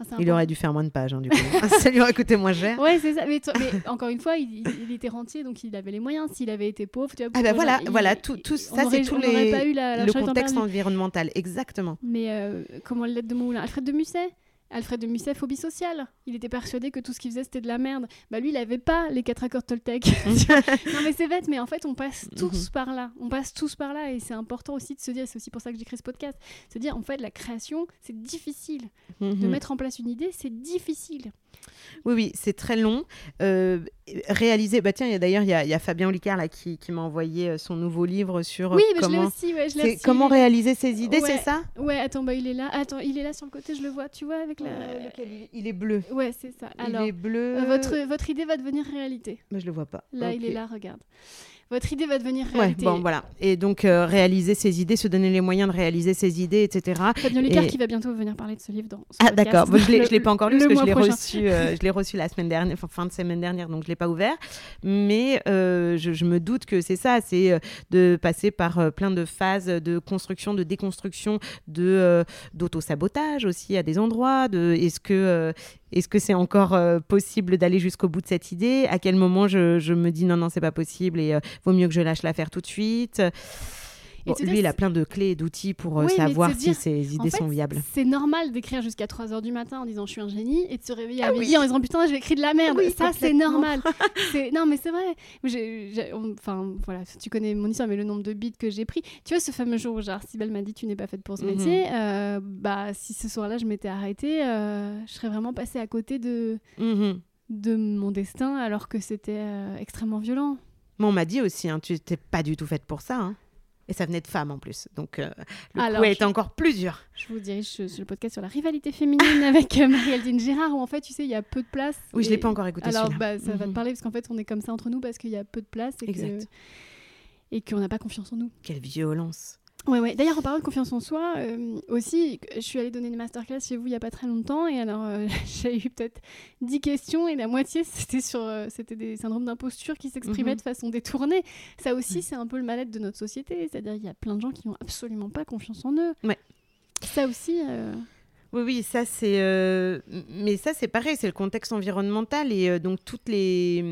Enfin, Il aurait dû faire moins de pages, hein, du coup. ça lui aurait coûté moins cher. Ouais, c'est ça. Mais, encore une fois, il, était rentier, donc il avait les moyens. S'il avait été pauvre, tu vois. Ah bah voilà, genre, il- voilà, tout, tout ça, c'est n'aurait les... pas eu la, la le contexte environnemental, exactement. Mais euh, comment lettre de Moulin Alfred de Musset Alfred de Musset, phobie sociale. Il était persuadé que tout ce qu'il faisait, c'était de la merde. Bah lui, il avait pas les quatre accords Toltec. non mais c'est bête, mais en fait, on passe tous Mhm. par là. On passe tous par là et c'est important aussi de se dire, c'est aussi pour ça que j'écris ce podcast, se dire, en fait, la création, c'est difficile. De Mhm. mettre en place une idée, c'est difficile. Oui, oui, c'est très long. Euh, réaliser, bah tiens, il y a d'ailleurs, il y a, il y a Fabien Olicard là, qui, qui m'a envoyé euh, son nouveau livre sur euh, mais je comment, aussi, ouais, je comment réaliser ses idées, Ouais. c'est ça? Ouais, attends, bah il est là. Attends, il est là sur le côté, je le vois, tu vois, avec la... Euh, lequel il, est- bleu. Ouais, c'est ça. Alors, il est bleu. euh, votre, votre idée va devenir réalité. Bah, je le vois pas. Là, il est là, regarde. Votre idée va devenir Ouais, réalité. bon, voilà. Et donc, euh, réaliser ses idées, se donner les moyens de réaliser ses idées, etc. Fabien Lucas Et- qui va bientôt venir parler de ce livre dans Ah, d'accord. Bon, je je l'ai pas encore lu parce que je l'ai reçu, euh, je reçu la semaine dernière, enfin, fin de semaine dernière, donc je l'ai pas ouvert. Mais euh, je, je me doute que c'est ça, c'est euh, de passer par plein de phases de construction, de déconstruction, de d'auto-sabotage aussi à des endroits. De est-ce que est-ce que c'est encore euh, possible d'aller jusqu'au bout de cette idée? À quel moment je, me dis non non c'est pas possible et euh, vaut mieux que je lâche l'affaire tout de suite? Bon, lui, il a plein de clés et d'outils pour euh, Oui, mais savoir si dire, ses En idées fait, sont viables. C'est normal d'écrire jusqu'à 3h du matin en disant je suis un génie et de se réveiller à Ah midi oui. en disant putain j'ai écrit de la merde. Oui, ça c'est normal. Non mais c'est vrai. Enfin voilà, tu connais mon histoire mais le nombre de bits que j'ai pris. Tu vois ce fameux jour où Sibelle m'a dit tu n'es pas faite pour ce Mhm. métier. euh, bah si ce soir-là je m'étais arrêtée, euh, je serais vraiment passée à côté de Mhm. de mon destin alors que c'était euh, extrêmement violent. Moi, on m'a dit aussi, hein, tu n'étais pas du tout faite pour ça. hein. Et ça venait de femme en plus. Donc, euh, le Alors, coup je- été encore plus dur. Je vous dirige sur le podcast sur la rivalité féminine avec euh, Marie-Aldine Gérard où en fait tu sais il y a peu de place. Oui, je et- l'ai pas encore écouté Alors bah, ça va te Mhm. parler parce qu'en fait on est comme ça entre nous parce qu'il y a peu de place et que Exact. et qu'on n'a pas confiance en nous. Quelle violence. Ouais, ouais. D'ailleurs, en parlant de confiance en soi, euh, aussi, je suis allée donner une masterclass chez vous il n'y a pas très longtemps. Et alors, euh, j'ai eu peut-être 10 questions et la moitié, c'était sur euh, c'était des syndromes d'imposture qui s'exprimaient Mhm. de façon détournée. Ça aussi, c'est un peu le mal-être de notre société. C'est-à-dire qu'il y a plein de gens qui n'ont absolument pas confiance en eux. Ouais. Ça aussi. euh, Oui, oui, ça c'est. euh, Mais ça c'est pareil, c'est le contexte environnemental et euh, donc toutes les.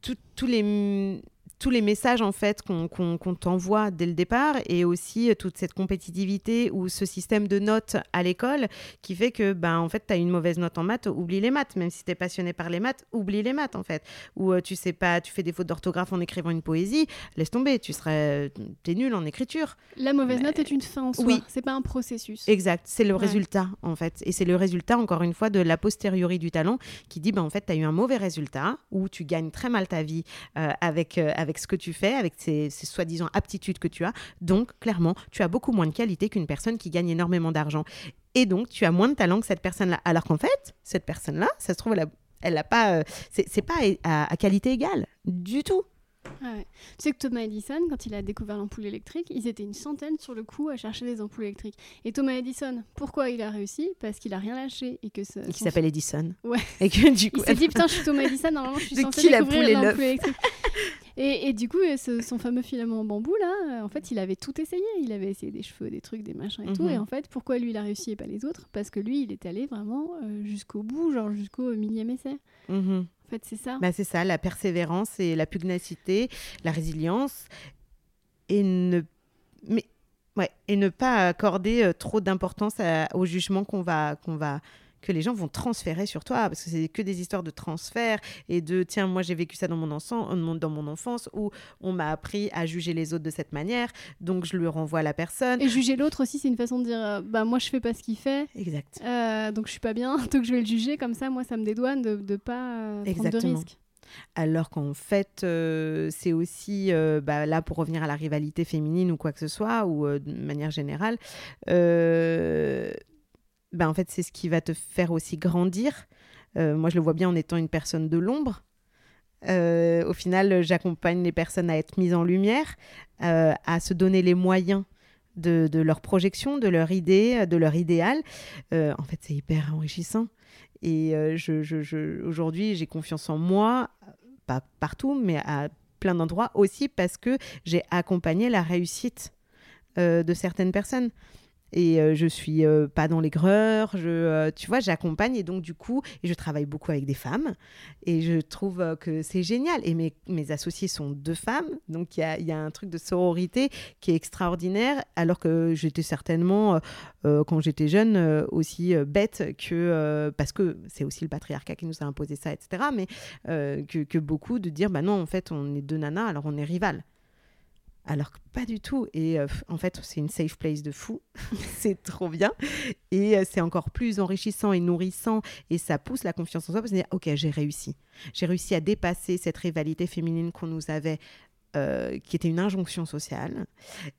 tout- tous les. Tous les messages en fait qu'on t'envoie dès le départ et aussi euh, toute cette compétitivité ou ce système de notes à l'école qui fait que ben en fait tu as une mauvaise note en maths, oublie les maths même si tu es passionné par les maths, oublie les maths en fait. Ou euh, tu sais pas, tu fais des fautes d'orthographe en écrivant une poésie, laisse tomber, tu serais t'es nul en écriture. La mauvaise Mais- note est une fin en soi. Oui. C'est pas un processus. Exact, c'est le Ouais. résultat en fait. Et c'est le résultat, encore une fois, de la postériori du talent qui dit, ben, en fait, tu as eu un mauvais résultat ou tu gagnes très mal ta vie euh, avec, euh, avec ce que tu fais, avec ces, ces soi-disant aptitudes que tu as. Donc, clairement, tu as beaucoup moins de qualité qu'une personne qui gagne énormément d'argent. Et donc, tu as moins de talent que cette personne-là. Alors qu'en fait, cette personne-là, ça se trouve, elle a- elle n'a pas, euh, c'est pas à, à qualité égale du tout. Ouais. Tu sais que Thomas Edison, quand il a découvert l'ampoule électrique, ils étaient une centaine sur le coup à chercher des ampoules électriques. Et Thomas Edison, pourquoi il a réussi? Parce qu'il a rien lâché et que Et qui s'appelle Edison. Ouais. Et que du coup, Il s'est dit putain, je suis Thomas Edison, normalement je suis De censé découvrir l'ampoule électrique. Et, et du coup, ce- son fameux filament en bambou là, euh, en fait, il avait tout essayé. Il avait essayé des cheveux, des trucs, des machins et tout. Mhm. Et en fait, pourquoi lui il a réussi et pas les autres? Parce que lui, il est allé vraiment euh, jusqu'au bout, genre jusqu'au millième essai. Mhm. En fait, c'est ça. Bah, c'est ça, la persévérance et la pugnacité, la résilience, et ne, mais, ouais, et ne pas accorder euh, trop d'importance à- au jugement qu'on va, qu'on va, que les gens vont transférer sur toi, parce que c'est que des histoires de transfert et de tiens, moi j'ai vécu ça dans mon, ensan- dans mon enfance où on m'a appris à juger les autres de cette manière, donc je le renvoie à la personne. Et juger l'autre aussi, c'est une façon de dire euh, bah moi je fais pas ce qu'il fait. Exact. Euh, donc je suis pas bien, donc je vais le juger comme ça. Moi, ça me dédouane de ne pas euh, prendre de Exactement. risques. Alors qu'en fait, euh, c'est aussi, euh, bah, là pour revenir à la rivalité féminine ou quoi que ce soit, ou euh, de manière générale, bah, en fait c'est ce qui va te faire aussi grandir. Euh, moi je le vois bien en étant une personne de l'ombre. Euh, au final, j'accompagne les personnes à être mises en lumière, euh, à se donner les moyens de, de leur projection, de leur idée, de leur idéal. En fait, c'est hyper enrichissant. Et je, je- aujourd'hui, j'ai confiance en moi, pas partout, mais à plein d'endroits aussi parce que j'ai accompagné la réussite de certaines personnes. Et euh, je suis euh, pas dans l'aigreur, je, euh, tu vois, j'accompagne et donc du coup, et je travaille beaucoup avec des femmes et je trouve euh, que c'est génial. Et mes, associés sont deux femmes, donc il y a, un truc de sororité qui est extraordinaire, alors que j'étais certainement, quand j'étais jeune, aussi bête que, parce que c'est aussi le patriarcat qui nous a imposé ça, etc., mais que, que beaucoup de dire, bah non, en fait, on est deux nanas, alors on est rivales. Alors que pas du tout. Et euh, en fait, c'est une safe place de fou. c'est trop bien. Et euh, c'est encore plus enrichissant et nourrissant. Et ça pousse la confiance en soi parce dire, OK, j'ai réussi. J'ai réussi à dépasser cette rivalité féminine qu'on nous avait, euh, qui était une injonction sociale.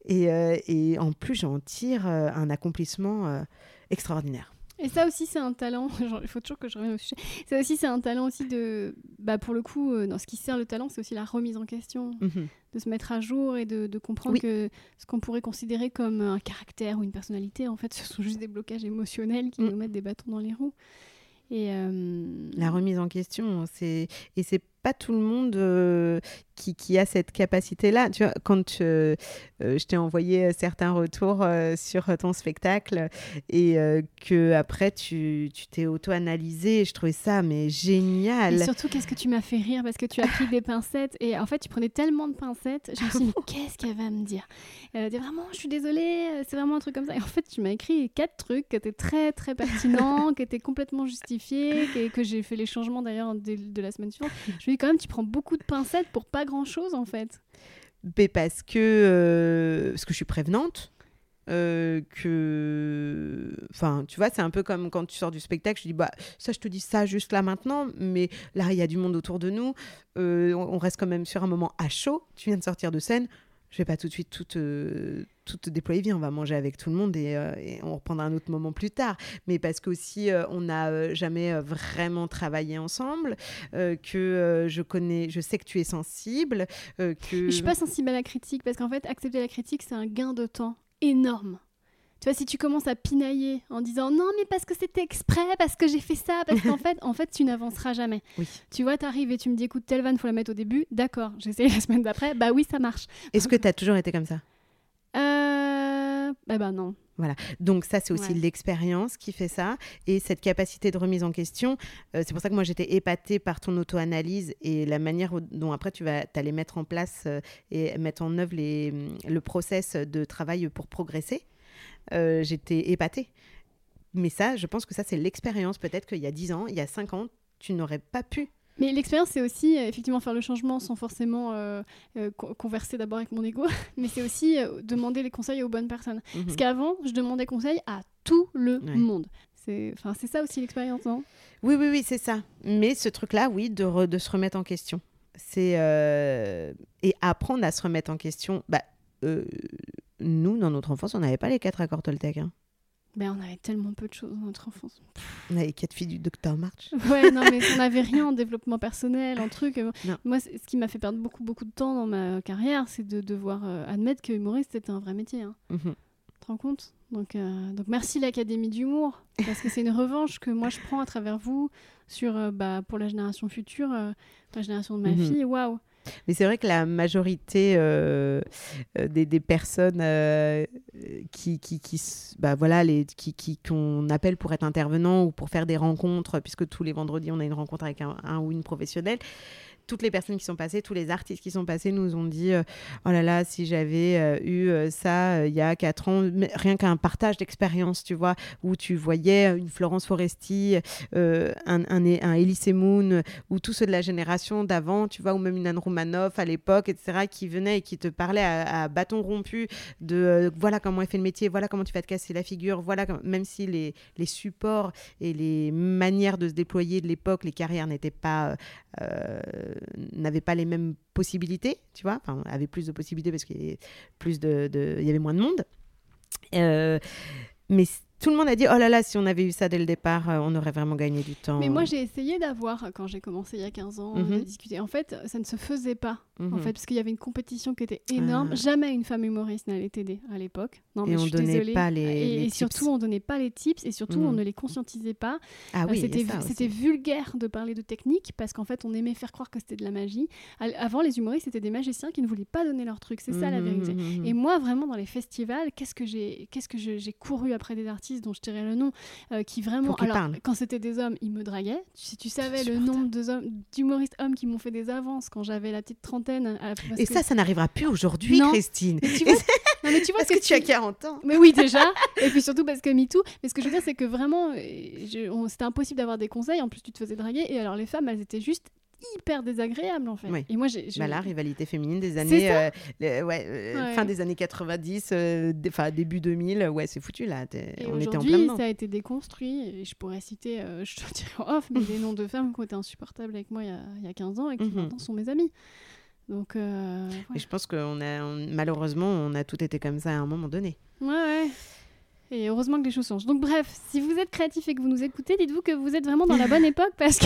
Et, en plus, j'en tire un accomplissement extraordinaire. Et ça aussi, c'est un talent. Genre, il faut toujours que je revienne au sujet. Ça aussi, c'est un talent aussi de. Bah, pour le coup, euh, dans ce qui sert le talent, c'est aussi la remise en question, Mhm. de se mettre à jour et de, de comprendre Oui. que ce qu'on pourrait considérer comme un caractère ou une personnalité, en fait, ce sont juste des blocages émotionnels qui Mm. nous mettent des bâtons dans les roues. Et euh, La remise en question, c'est et c'est pas tout le monde euh, qui, qui a cette capacité-là. Tu vois, quand euh, euh, je t'ai envoyé euh, certains retours euh, sur ton spectacle et que après tu t'es auto-analysé, je trouvais ça mais Et génial. surtout, qu'est-ce que tu m'as fait rire parce que tu as pris des pincettes et en fait, tu prenais tellement de pincettes. Je me suis dit, mais qu'est-ce qu'elle va me dire? Elle a dit vraiment, je suis désolée, c'est vraiment un truc comme ça. Et en fait, tu m'as écrit quatre trucs qui étaient très très pertinents, qui étaient complètement justifiés, que, que j'ai fait les changements d'ailleurs de, de la semaine suivante. Je me dis quand même, tu prends beaucoup de pincettes pour pas grand chose en fait. Mais parce que euh, parce que je suis prévenante. euh, que enfin tu vois c'est un peu comme quand tu sors du spectacle je dis bah ça je te dis ça juste là maintenant mais là il y a du monde autour de nous euh, on reste quand même sur un moment à chaud tu viens de sortir de scène je vais pas tout de suite tout tout te déployer, viens, on va manger avec tout le monde et, euh, et on reprendra un autre moment plus tard. Mais parce qu'aussi, euh, on n'a euh, jamais euh, vraiment travaillé ensemble, que je connais, je sais que tu es sensible, que... Je suis pas sensible à la critique parce qu'en fait, accepter la critique, c'est un gain de temps énorme. Tu vois, si tu commences à pinailler en disant non, mais parce que c'était exprès, parce que j'ai fait ça, parce qu'en fait, en fait, tu n'avanceras jamais. Oui. Tu vois, t'arrives et tu me dis écoute, telle vanne, faut la mettre au début. D'accord, j'ai essayé la semaine d'après. Bah oui, ça marche. Est-ce que tu as toujours été comme ça? Euh. Bah bah non. Donc ça, c'est aussi Ouais. l'expérience qui fait ça. Et cette capacité de remise en question, euh, c'est pour ça que moi, j'étais épatée par ton auto-analyse et la manière dont après, tu vas t'allais mettre en place euh, et mettre en œuvre les, le process de travail pour progresser. Euh, j'étais épatée. Mais ça, je pense que ça, c'est l'expérience. Peut-être qu'il y a 10 ans, il y a 5 ans, tu n'aurais pas pu. Mais l'expérience, c'est aussi euh, effectivement faire le changement sans forcément euh, euh, co- converser d'abord avec mon ego, mais c'est aussi euh, demander les conseils aux bonnes personnes. Mhm. Parce qu'avant, je demandais conseil à tout le Ouais. monde. C'est ça aussi l'expérience, non? Oui, oui, oui, c'est ça. Mais ce truc-là, oui, de, re- de se remettre en question. C'est et apprendre à se remettre en question. Bah, nous, dans notre enfance, on n'avait pas les quatre accords Toltec. hein. Ben, On avait tellement peu de choses dans notre enfance. On avait quatre filles du docteur March. Ouais, non, mais on n'avait rien en développement personnel, en truc. euh, Non. Moi, ce qui m'a fait perdre beaucoup, beaucoup de temps dans ma carrière, c'est de devoir euh, admettre que humoriste, c'était un vrai métier. Hein. Mhm. Tu te rends compte? Donc, euh, donc merci l'Académie d'humour, parce que c'est une revanche que moi je prends à travers vous sur, euh, bah, pour la génération future, la génération de ma Mhm. fille. Waouh Mais c'est vrai que la majorité euh, euh, des, personnes euh, qui, qui, bah voilà, qui, qui, qu'on appelle pour être intervenant ou pour faire des rencontres, puisque tous les vendredis, on a une rencontre avec un, un ou une professionnelle, toutes les personnes qui sont passées, tous les artistes qui sont passés nous ont dit euh, Oh là là, si j'avais euh, eu euh, ça il y a quatre ans, mais rien qu'un partage d'expérience, tu vois, où tu voyais une Florence Foresti, un, un, Elise Moon, ou tous ceux de la génération d'avant, tu vois, ou même une Anne Romanoff à l'époque, etc., qui venaient et qui te parlaient à, bâton rompu de voilà comment elle fait le métier, voilà comment tu vas te casser la figure, voilà, même si les, les supports et les manières de se déployer de l'époque, les carrières n'étaient pas, n'avaient pas les mêmes possibilités, tu vois, enfin, avaient plus de possibilités parce qu'il y avait y avait moins de monde. Euh, mais tout le monde a dit oh là là, si on avait eu ça dès le départ, euh, on aurait vraiment gagné du temps. Mais moi j'ai essayé d'avoir, quand j'ai commencé il y a 15 ans, Mhm. de discuter. En fait, ça ne se faisait pas. En Mhm. fait, parce qu'il y avait une compétition qui était énorme. Ah. Jamais une femme humoriste n'allait t'aider à l'époque. Non, mais et je on suis donnait désolée. pas les, et, les et tips. surtout, on donnait pas les tips et surtout, on Mhm. ne les conscientisait pas. ah Euh, oui, c'était vulgaire de parler de technique parce qu'en fait, on aimait faire croire que c'était de la magie. Avant, les humoristes, c'était des magiciens qui ne voulaient pas donner leur truc. C'est ça la Mhm, vérité. mhm, mhm. Et moi, vraiment, dans les festivals, qu'est-ce que j'ai, qu'est-ce que j'ai couru après des artistes dont je tirais le nom, euh, qui vraiment, alors quand c'était des hommes, ils me draguaient. Si tu savais le nombre hommes, d'humoristes hommes qui m'ont fait des avances quand j'avais la petite trentaine. euh, Et que- ça, ça n'arrivera plus aujourd'hui. Christine. Mais tu vois, non, mais tu vois Parce ce que tu as 40 ans. mais oui, déjà. Et puis surtout parce que MeToo. Mais ce que je veux dire, c'est que vraiment, euh, je- c'était impossible d'avoir des conseils. En plus, tu te faisais draguer. Et alors, les femmes, elles étaient juste hyper désagréables, en fait. Oui. Et moi, j'ai. Bah, la rivalité féminine des années, euh, ouais, euh, Ouais. fin des années 90, euh, dé- début 2000, ouais, c'est foutu là. Et on était en plein dedans. ça a été déconstruit. Et je pourrais citer, euh, je te dirais off, mais des noms de femmes qui ont été insupportables avec moi il y a, il y a 15 ans et qui Mhm. maintenant sont mes amies. Donc, ouais. Et je pense que on a, on- malheureusement, on a tout été comme ça à un moment donné. Ouais, ouais. Et heureusement que les choses changent. Donc bref, si vous êtes créatif et que vous nous écoutez, dites-vous que vous êtes vraiment dans la bonne époque parce que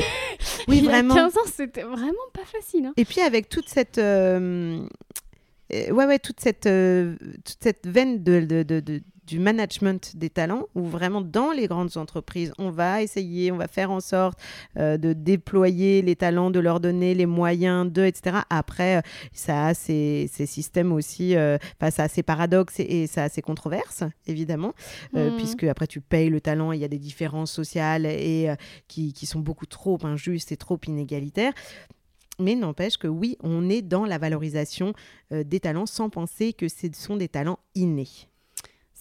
Oui, il y a 15 ans, c'était vraiment pas facile. hein. Et puis avec toute cette, euh, euh, ouais, ouais, toute cette, euh, toute cette veine de, de- de- de- du management des talents, où vraiment dans les grandes entreprises, on va essayer, on va faire en sorte euh, de déployer les talents, de leur donner les moyens de, etc. Après, euh, ça a ses, ses systèmes aussi, euh, ça a ses paradoxes et, et ça a ses controverses, évidemment, euh, Mhm. puisque après tu payes le talent, il y a des différences sociales et qui, qui sont beaucoup trop injustes et trop inégalitaires. Mais n'empêche que oui, on est dans la valorisation euh, des talents sans penser que ce sont des talents innés.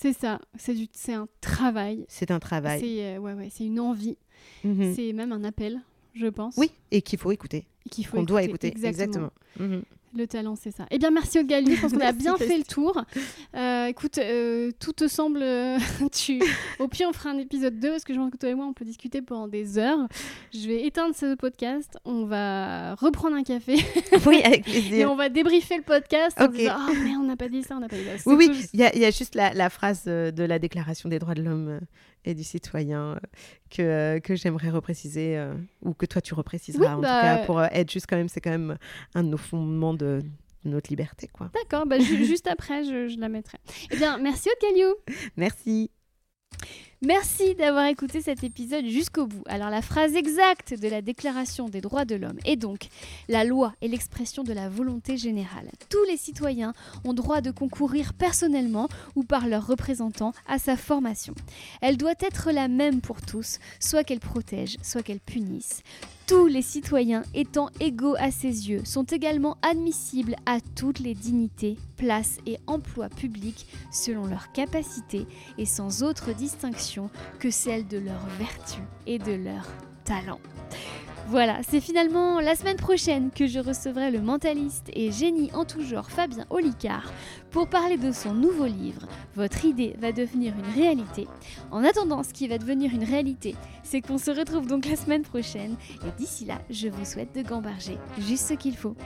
C'est ça, c'est du, c'est un travail. C'est un travail. C'est euh, ouais, ouais, c'est une envie. Mhm. C'est même un appel, je pense. Oui, et qu'il faut écouter, et qu'il faut qu'on doit écouter. Exactement. Exactement. Mhm. Le talent, c'est ça. Eh bien, merci au Galu. Je pense qu'on a bien fait le tour. Euh, écoute, euh, tout te semble. euh, tu... Au pire, on fera un épisode 2 parce que je pense que toi et moi, on peut discuter pendant des heures. Je vais éteindre ce podcast. On va reprendre un café oui, avec et plaisir. on va débriefer le podcast en Ok. disant Ah, mais on n'a pas dit ça, on n'a pas dit ça. Oui, oui, il y, a- il y a juste la, la phrase de la Déclaration des droits de l'homme et du citoyen euh, que, euh, que j'aimerais repréciser, euh, ou que toi tu repréciseras Oui, en bah, tout cas, pour euh, être juste quand même, c'est quand même un de nos fondements de, de notre liberté. quoi. D'accord, bah, ju- juste après, je, je la mettrai. Eh bien, merci au Galio. Merci. Merci d'avoir écouté cet épisode jusqu'au bout. Alors la phrase exacte de la Déclaration des droits de l'homme est donc La loi est l'expression de la volonté générale. Tous les citoyens ont droit de concourir personnellement ou par leurs représentants à sa formation. Elle doit être la même pour tous, soit qu'elle protège, soit qu'elle punisse. Tous les citoyens étant égaux à ses yeux sont également admissibles à toutes les dignités, places et emplois publics selon leurs capacités et sans autre distinction que celle de leur vertu et de leur talent. Voilà, c'est finalement la semaine prochaine que je recevrai le mentaliste et génie en tout genre Fabien Olicard pour parler de son nouveau livre Votre idée va devenir une réalité. En attendant, ce qui va devenir une réalité, c'est qu'on se retrouve donc la semaine prochaine et d'ici là, je vous souhaite de gamberger juste ce qu'il faut.